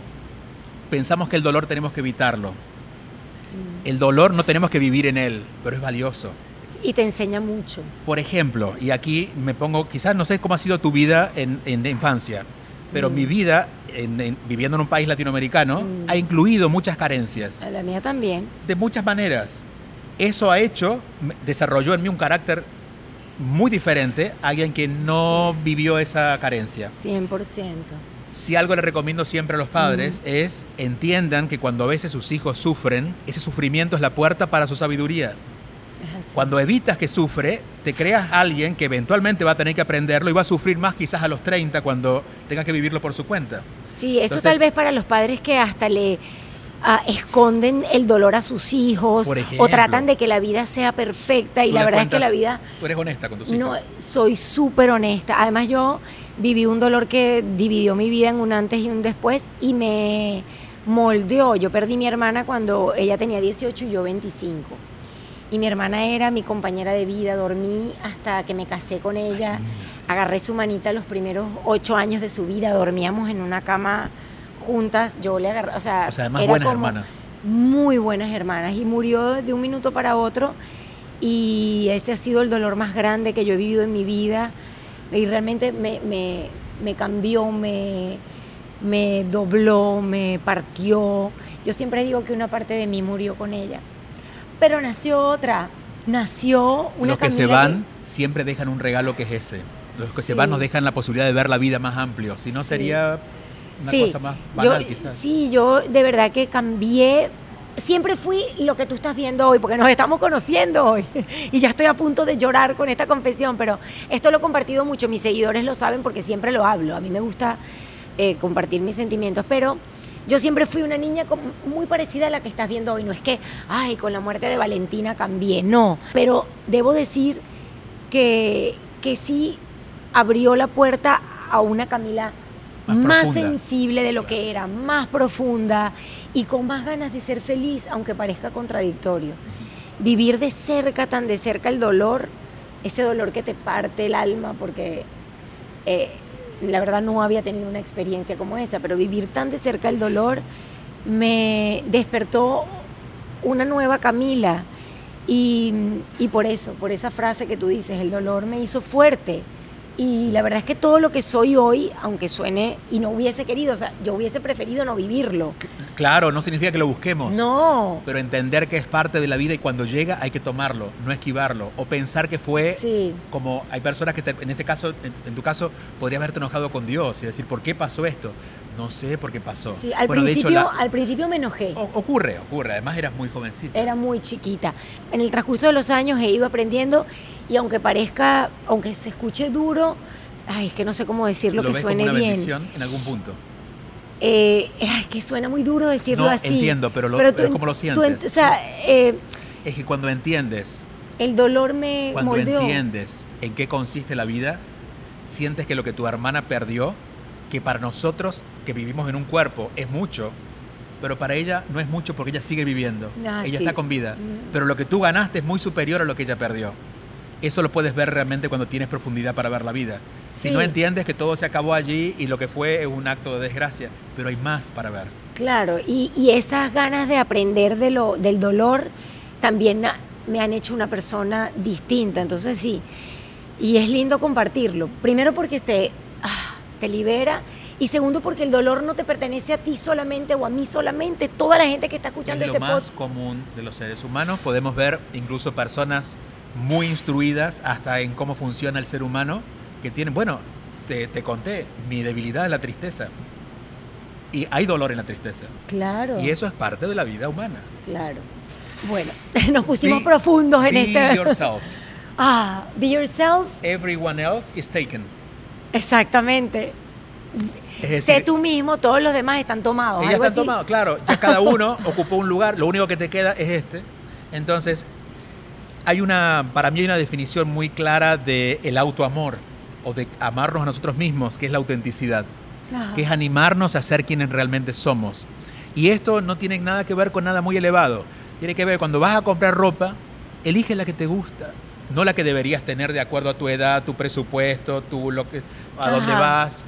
Pensamos que el dolor tenemos que evitarlo. Mm. El dolor no tenemos que vivir en él, pero es valioso. Y te enseña mucho. Por ejemplo, y aquí me pongo, quizás no sé cómo ha sido tu vida en, en infancia, pero mm. mi vida, viviendo en un país latinoamericano, mm. ha incluido muchas carencias. La mía también. De muchas maneras. Eso ha hecho, desarrolló en mí un carácter muy diferente a alguien que no vivió esa carencia. 100%. Si algo le recomiendo siempre a los padres mm. es entiendan que cuando a veces sus hijos sufren, ese sufrimiento es la puerta para su sabiduría. Cuando evitas que sufre, te creas alguien que eventualmente va a tener que aprenderlo y va a sufrir más quizás a los 30 cuando tenga que vivirlo por su cuenta. Sí, eso tal vez para los padres que hasta le ah, esconden el dolor a sus hijos o tratan de que la vida sea perfecta y la verdad es que la vida... Tú eres honesta con tus hijos. No, soy súper honesta. Además yo viví un dolor que dividió mi vida en un antes y un después y me moldeó. Yo perdí mi hermana cuando ella tenía 18 y yo 25 y mi hermana era mi compañera de vida, dormí hasta que me casé con ella, agarré su manita los primeros ocho años de su vida, dormíamos en una cama juntas, yo le agarré, o sea, o sea además buenas hermanas. Muy buenas hermanas y murió de un minuto para otro y ese ha sido el dolor más grande que yo he vivido en mi vida y realmente me, me, me cambió, me, me dobló, me partió. Yo siempre digo que una parte de mí murió con ella pero nació otra. Nació una Los que se van siempre dejan un regalo que es ese. Los que se van nos dejan la posibilidad de ver la vida más amplio. Si no, sería una cosa más banal, quizás. Sí, yo de verdad que cambié. Siempre fui lo que tú estás viendo hoy, porque nos estamos conociendo hoy. Y ya estoy a punto de llorar con esta confesión, pero esto lo he compartido mucho. Mis seguidores lo saben porque siempre lo hablo. A mí me gusta eh, compartir mis sentimientos, pero yo siempre fui una niña muy parecida a la que estás viendo hoy. No es que, ay, con la muerte de Valentina cambié, no. Pero debo decir que, que sí abrió la puerta a una Camila más, sensible de lo que era, más profunda y con más ganas de ser feliz, aunque parezca contradictorio. Vivir de cerca, tan de cerca el dolor, ese dolor que te parte el alma, porque eh, la verdad no había tenido una experiencia como esa, pero vivir tan de cerca el dolor me despertó una nueva Camila. Y, y, por eso, por esa frase que tú dices, el dolor me hizo fuerte. Y la verdad es que todo lo que soy hoy, aunque suene y no hubiese querido, o sea, yo hubiese preferido no vivirlo. Claro, no significa que lo busquemos. No. Pero entender que es parte de la vida y cuando llega hay que tomarlo, no esquivarlo. O pensar que fue como hay personas que en ese caso, en, tu caso, podrías haberte enojado con Dios y decir, ¿por qué pasó esto? No sé por qué pasó. Sí, al, principio, al principio me enojé. ocurre, ocurre. Además eras muy jovencita. Era muy chiquita. En el transcurso de los años he ido aprendiendo y aunque parezca, aunque se escuche duro, ay, es que no sé cómo decirlo que suene como una bien. en algún punto. Eh, es que suena muy duro decirlo no, así. Entiendo, pero, lo, pero, como lo sientes. o sea, eh, es que cuando entiendes. El dolor me cuando entiendes en qué consiste la vida, sientes que lo que tu hermana perdió, que para nosotros que vivimos en un cuerpo es mucho, pero para ella no es mucho porque ella sigue viviendo. Ah, ella está con vida. Mm. Pero lo que tú ganaste es muy superior a lo que ella perdió. Eso lo puedes ver realmente cuando tienes profundidad para ver la vida. Si no entiendes que todo se acabó allí y lo que fue es un acto de desgracia, pero hay más para ver. Claro, y, esas ganas de aprender de lo, del dolor también me han hecho una persona distinta. Entonces sí, y es lindo compartirlo. Primero porque ah, te libera y segundo porque el dolor no te pertenece a ti solamente o a mí solamente, toda la gente que está escuchando es este lo más común de los seres humanos. Podemos ver incluso personas muy instruidas hasta en cómo funciona el ser humano que tienen, bueno, te, te conté, mi debilidad es la tristeza. Y hay dolor en la tristeza. Claro. Y eso es parte de la vida humana. Claro. Bueno, nos pusimos profundos en be este. Be yourself. Ah, be yourself. Everyone else is taken. Exactamente. sé tú mismo, todos los demás están tomados. Ya están tomados, claro. Ya cada uno ocupó un lugar, lo único que te queda es este. Entonces, hay una, para mí hay una definición muy clara de el autoamor o de amarnos a nosotros mismos, que es la autenticidad, que es animarnos a ser quienes realmente somos. Y esto no tiene nada que ver con nada muy elevado. Tiene que ver cuando vas a comprar ropa, elige la que te gusta, no la que deberías tener de acuerdo a tu edad, tu presupuesto, tu lo que, a dónde vas.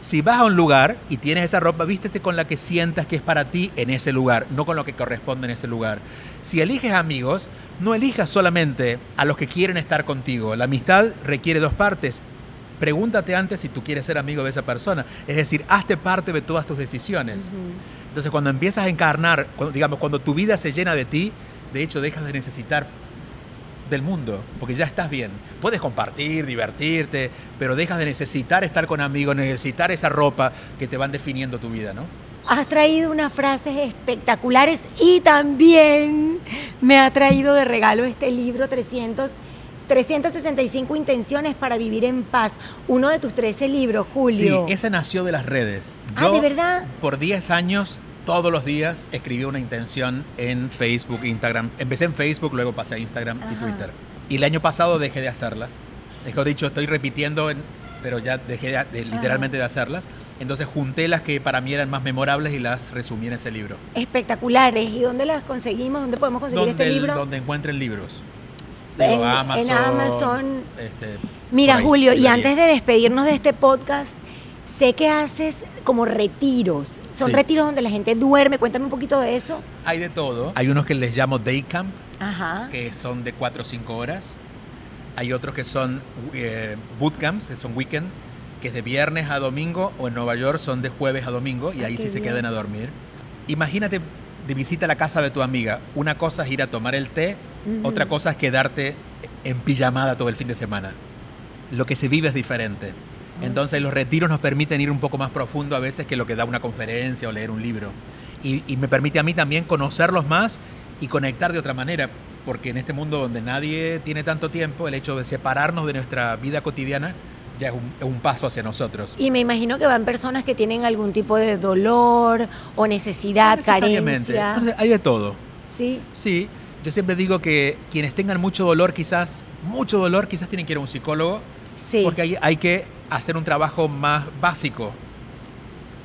Si vas a un lugar y tienes esa ropa, vístete con la que sientas que es para ti en ese lugar, no con lo que corresponde en ese lugar. Si eliges amigos, no elijas solamente a los que quieren estar contigo. La amistad requiere dos partes. Pregúntate antes si tú quieres ser amigo de esa persona. Es decir, hazte parte de todas tus decisiones. Entonces, cuando empiezas a encarnar, digamos, cuando tu vida se llena de ti, de hecho, dejas de necesitar del mundo, porque ya estás bien. Puedes compartir, divertirte, pero dejas de necesitar estar con amigos, necesitar esa ropa que te van definiendo tu vida, ¿no? Has traído unas frases espectaculares y también me ha traído de regalo este libro 300 365 intenciones para vivir en paz. Uno de tus 13 libros, Julio. Sí, ese nació de las redes. ah, ¿de verdad? Por 10 años todos los días escribí una intención en Facebook, Instagram. Empecé en Facebook, luego pasé a Instagram y Twitter. Y el año pasado dejé de hacerlas. Mejor dicho, estoy repitiendo, pero ya dejé literalmente de hacerlas. Entonces junté las que para mí eran más memorables y las resumí en ese libro. Espectaculares. ¿Y dónde las conseguimos? ¿Dónde podemos conseguir este libro? Donde encuentren libros. En Amazon. En Amazon. Este, Mira, Julio, y antes de despedirnos de este podcast, sé que haces como retiros. Son retiros donde la gente duerme. Cuéntame un poquito de eso. Hay de todo. Hay unos que les llamo day camp, que son de 4 o 5 horas. Hay otros que son eh, bootcamps, que son weekend, que es de viernes a domingo, o en Nueva York son de jueves a domingo, y ah, ahí sí se quedan a dormir. Imagínate de visita a la casa de tu amiga. Una cosa es ir a tomar el té, otra cosa es quedarte en pijamada todo el fin de semana. Lo que se vive es diferente. Entonces los retiros nos permiten ir un poco más profundo a veces que lo que da una conferencia o leer un libro. Y, me permite a mí también conocerlos más y conectar de otra manera, porque en este mundo donde nadie tiene tanto tiempo, el hecho de separarnos de nuestra vida cotidiana ya es un, paso hacia nosotros. Y me imagino que van personas que tienen algún tipo de dolor o necesidad, carencia. Hay de todo. Sí. Sí. Yo siempre digo que quienes tengan mucho dolor, quizás, mucho dolor, quizás tienen que ir a un psicólogo. Sí. Porque hay, hay que hacer un trabajo más básico.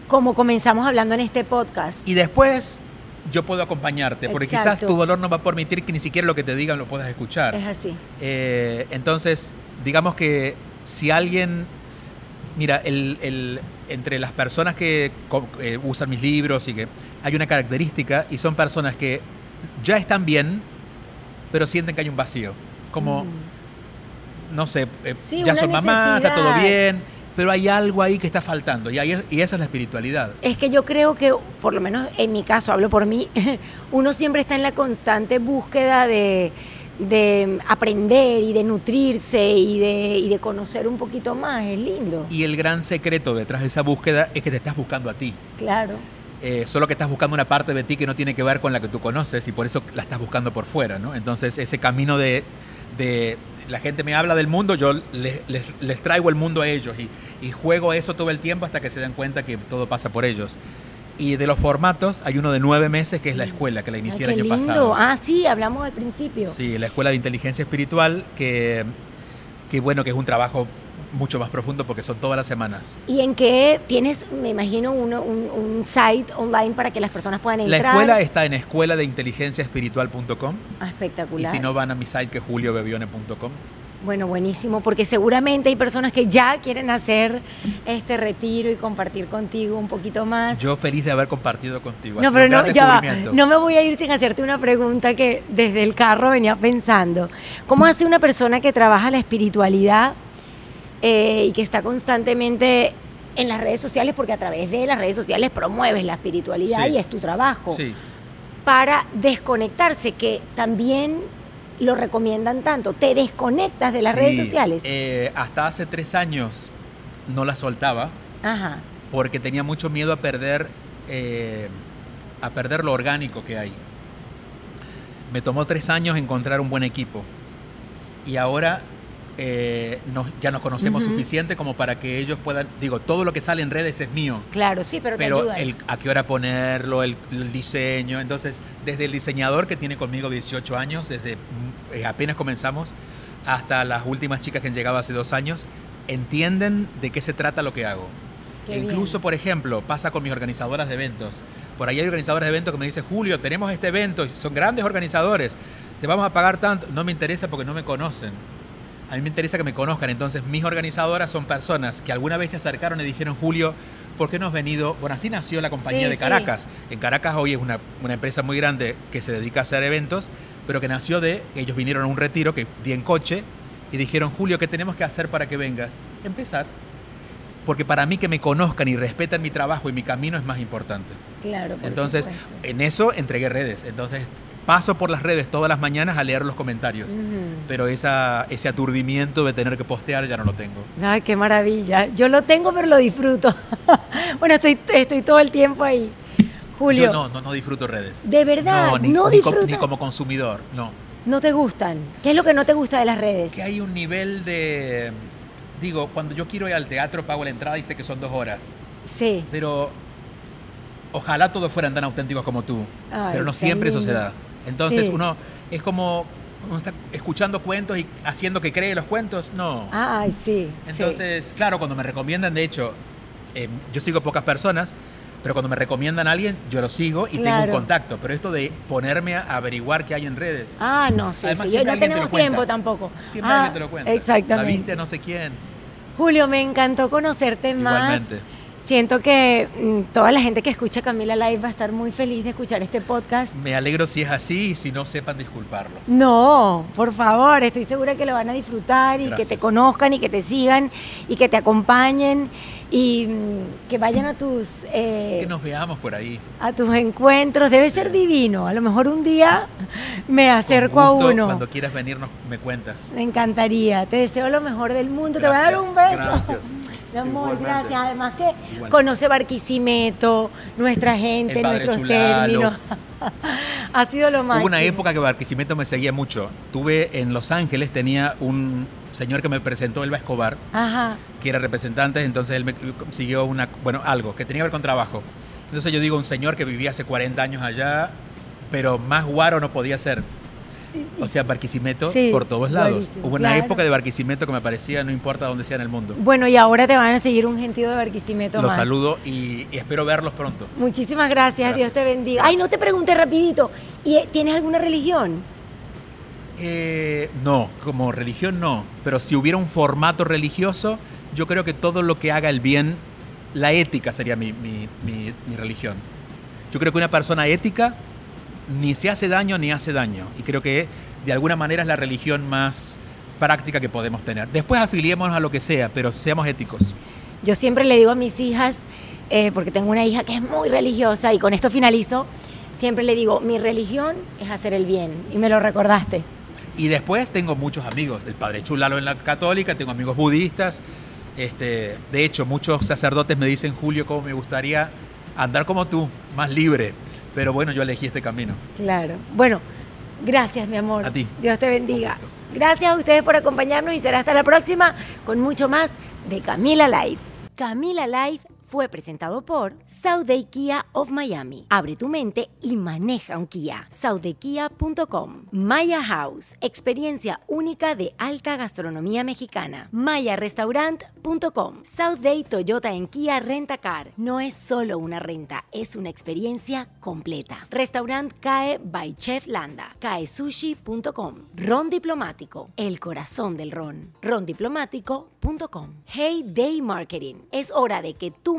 Como comenzamos hablando en este podcast. Y después yo puedo acompañarte, porque quizás tu dolor no va a permitir que ni siquiera lo que te digan lo puedas escuchar. Es así. Eh, entonces, digamos que si alguien, mira, el, entre las personas que eh, usan mis libros y que hay una característica y son personas que ya están bien, pero sienten que hay un vacío. Como... Mm no sé, eh, ya son mamás, está todo bien, pero hay algo ahí que está faltando y, y esa es la espiritualidad. Es que yo creo que, por lo menos en mi caso, hablo por mí, uno siempre está en la constante búsqueda de, aprender y de nutrirse y de, y de conocer un poquito más, es lindo. Y el gran secreto detrás de esa búsqueda es que te estás buscando a ti. Claro. Eh, solo que estás buscando una parte de ti que no tiene que ver con la que tú conoces y por eso la estás buscando por fuera, ¿no? Entonces ese camino de, de la gente me habla del mundo, yo les, traigo el mundo a ellos y, juego eso todo el tiempo hasta que se dan cuenta que todo pasa por ellos. Y de los formatos, hay uno de nueve meses que es la escuela, que la inicié el año lindo. pasado. Ah, sí, hablamos al principio. Sí, la escuela de inteligencia espiritual, que, que bueno, que es un trabajo mucho más profundo porque son todas las semanas. ¿Y en qué tienes, me imagino, uno, un, site online para que las personas puedan entrar? La escuela está en escuela de inteligencia espiritual.com. Ah, espectacular. Y si no, van a mi site que es juliobebione.com. Bueno, buenísimo, porque seguramente hay personas que ya quieren hacer este retiro y compartir contigo un poquito más. Yo feliz de haber compartido contigo. No, pero no, ya no me voy a ir sin hacerte una pregunta que desde el carro venía pensando. ¿Cómo hace una persona que trabaja la espiritualidad eh, y que está constantemente en las redes sociales, porque a través de las redes sociales promueves la espiritualidad y es tu trabajo, sí. para desconectarse, que también lo recomiendan tanto? ¿Te desconectas de las redes sociales? Eh, hasta hace tres años no la soltaba. Porque tenía mucho miedo a perder, eh, a perder lo orgánico que hay. Me tomó tres años encontrar un buen equipo. Y ahora eh, ya nos conocemos suficiente como para que ellos puedan, digo, todo lo que sale en redes es mío. Claro, sí, pero, pero a qué hora ponerlo, el, diseño, entonces desde el diseñador que tiene conmigo 18 años, desde eh, apenas comenzamos, hasta las últimas chicas que han llegado hace dos años, entienden de qué se trata lo que hago. Incluso, por ejemplo, pasa con mis organizadoras de eventos. Por ahí hay organizadores de eventos que me dicen, Julio, tenemos este evento, son grandes organizadores, te vamos a pagar tanto. No me interesa porque no me conocen a mí me interesa que me conozcan. Entonces, mis organizadoras son personas que alguna vez se acercaron y dijeron, Julio, ¿por qué no has venido? Bueno, así nació la compañía de Caracas. En Caracas hoy es una, empresa muy grande que se dedica a hacer eventos, pero que nació de, ellos vinieron a un retiro que di en coche y dijeron, Julio, ¿qué tenemos que hacer para que vengas? Empezar. Porque para mí que me conozcan y respeten mi trabajo y mi camino es más importante. Claro. Entonces, en eso entregué redes. Entonces, paso por las redes todas las mañanas a leer los comentarios, pero esa, ese aturdimiento de tener que postear ya no lo tengo. Ay, qué maravilla. Yo lo tengo, pero lo disfruto. bueno, estoy, estoy todo el tiempo ahí. Julio. Yo no, no, disfruto redes. ¿De verdad? No, ni, ¿No ni, como, ni como consumidor, no. ¿No te gustan? ¿Qué es lo que no te gusta de las redes? Que hay un nivel de... Digo, cuando yo quiero ir al teatro pago la entrada y sé que son dos horas. Sí. Pero ojalá todos fueran tan auténticos como tú. pero no siempre eso se da. Entonces uno es como uno está escuchando cuentos y haciendo que cree los cuentos, no. Ay, sí. Entonces, claro, cuando me recomiendan, de hecho, em, yo sigo pocas personas, pero cuando me recomiendan a alguien, yo lo sigo y tengo un contacto. Pero esto de ponerme a averiguar qué hay en redes. Ah, no sé. Sí, no tenemos tiempo tampoco. Siempre alguien te lo cuenta. Exactamente. La viste no sé quién. Julio, me encantó conocerte Igualmente. Siento que mm, toda la gente que escucha Camila Live va a estar muy feliz de escuchar este podcast. Me alegro si es así y si no sepan disculparlo. No, por favor, estoy segura que lo van a disfrutar y que te conozcan y que te sigan y que te acompañen y mm, que vayan a tus... Eh, que nos veamos por ahí. A tus encuentros, debe ser divino. A lo mejor un día me acerco a uno. Cuando quieras venirnos, me cuentas. Me encantaría. Te deseo lo mejor del mundo. te voy a dar un beso. Gracias. Mi amor, gracias. Además que conoce Barquisimeto, nuestra gente, nuestros términos. ha sido lo más. Hubo una época que Barquisimeto me seguía mucho. Tuve en Los Ángeles, tenía un señor que me presentó, Elba Escobar, que era representante, entonces él me siguió una, bueno, algo que tenía que ver con trabajo. Entonces yo digo, un señor que vivía hace 40 años allá, pero más guaro no podía ser. O sea, Barquisimeto por todos lados. Hubo una época de Barquisimeto que me parecía, no importa dónde sea en el mundo. Bueno, y ahora te van a seguir un gentío de Barquisimeto Los saludo y, espero verlos pronto. Muchísimas gracias, Dios te bendiga. Ay, no te pregunté rapidito, ¿y eh, tienes alguna religión? Eh, no, como religión no, pero si hubiera un formato religioso, yo creo que todo lo que haga el bien, la ética sería mi religión. Yo creo que una persona ética ni se hace daño ni hace daño. Y creo que de alguna manera es la religión más práctica que podemos tener. Después afiliémonos a lo que sea, pero seamos éticos. Yo siempre le digo a mis hijas, eh, porque tengo una hija que es muy religiosa y con esto finalizo, siempre le digo, mi religión es hacer el bien. Y me lo recordaste. Y después tengo muchos amigos, el Padre Chulalo en la católica, tengo amigos budistas. Este, de hecho, muchos sacerdotes me dicen, Julio, cómo me gustaría andar como tú, más libre. Pero bueno, yo elegí este camino. Claro. Bueno, gracias, mi amor. A ti. Dios te bendiga. Gracias a ustedes por acompañarnos y será hasta la próxima con mucho más de Camila Live. Camila Live fue presentado por Day Kia of Miami. Abre tu mente y maneja un Kia. SouthDayKia.com. Maya House, experiencia única de alta gastronomía mexicana. MayaRestaurant.com. South Day Toyota en Kia Renta Car. No es solo una renta, es una experiencia completa. Restaurant CAE by Chef Landa. CAESushi.com. Ron Diplomático, el corazón del ron. Rondiplomático.com. Hey Day Marketing. Es hora de que tu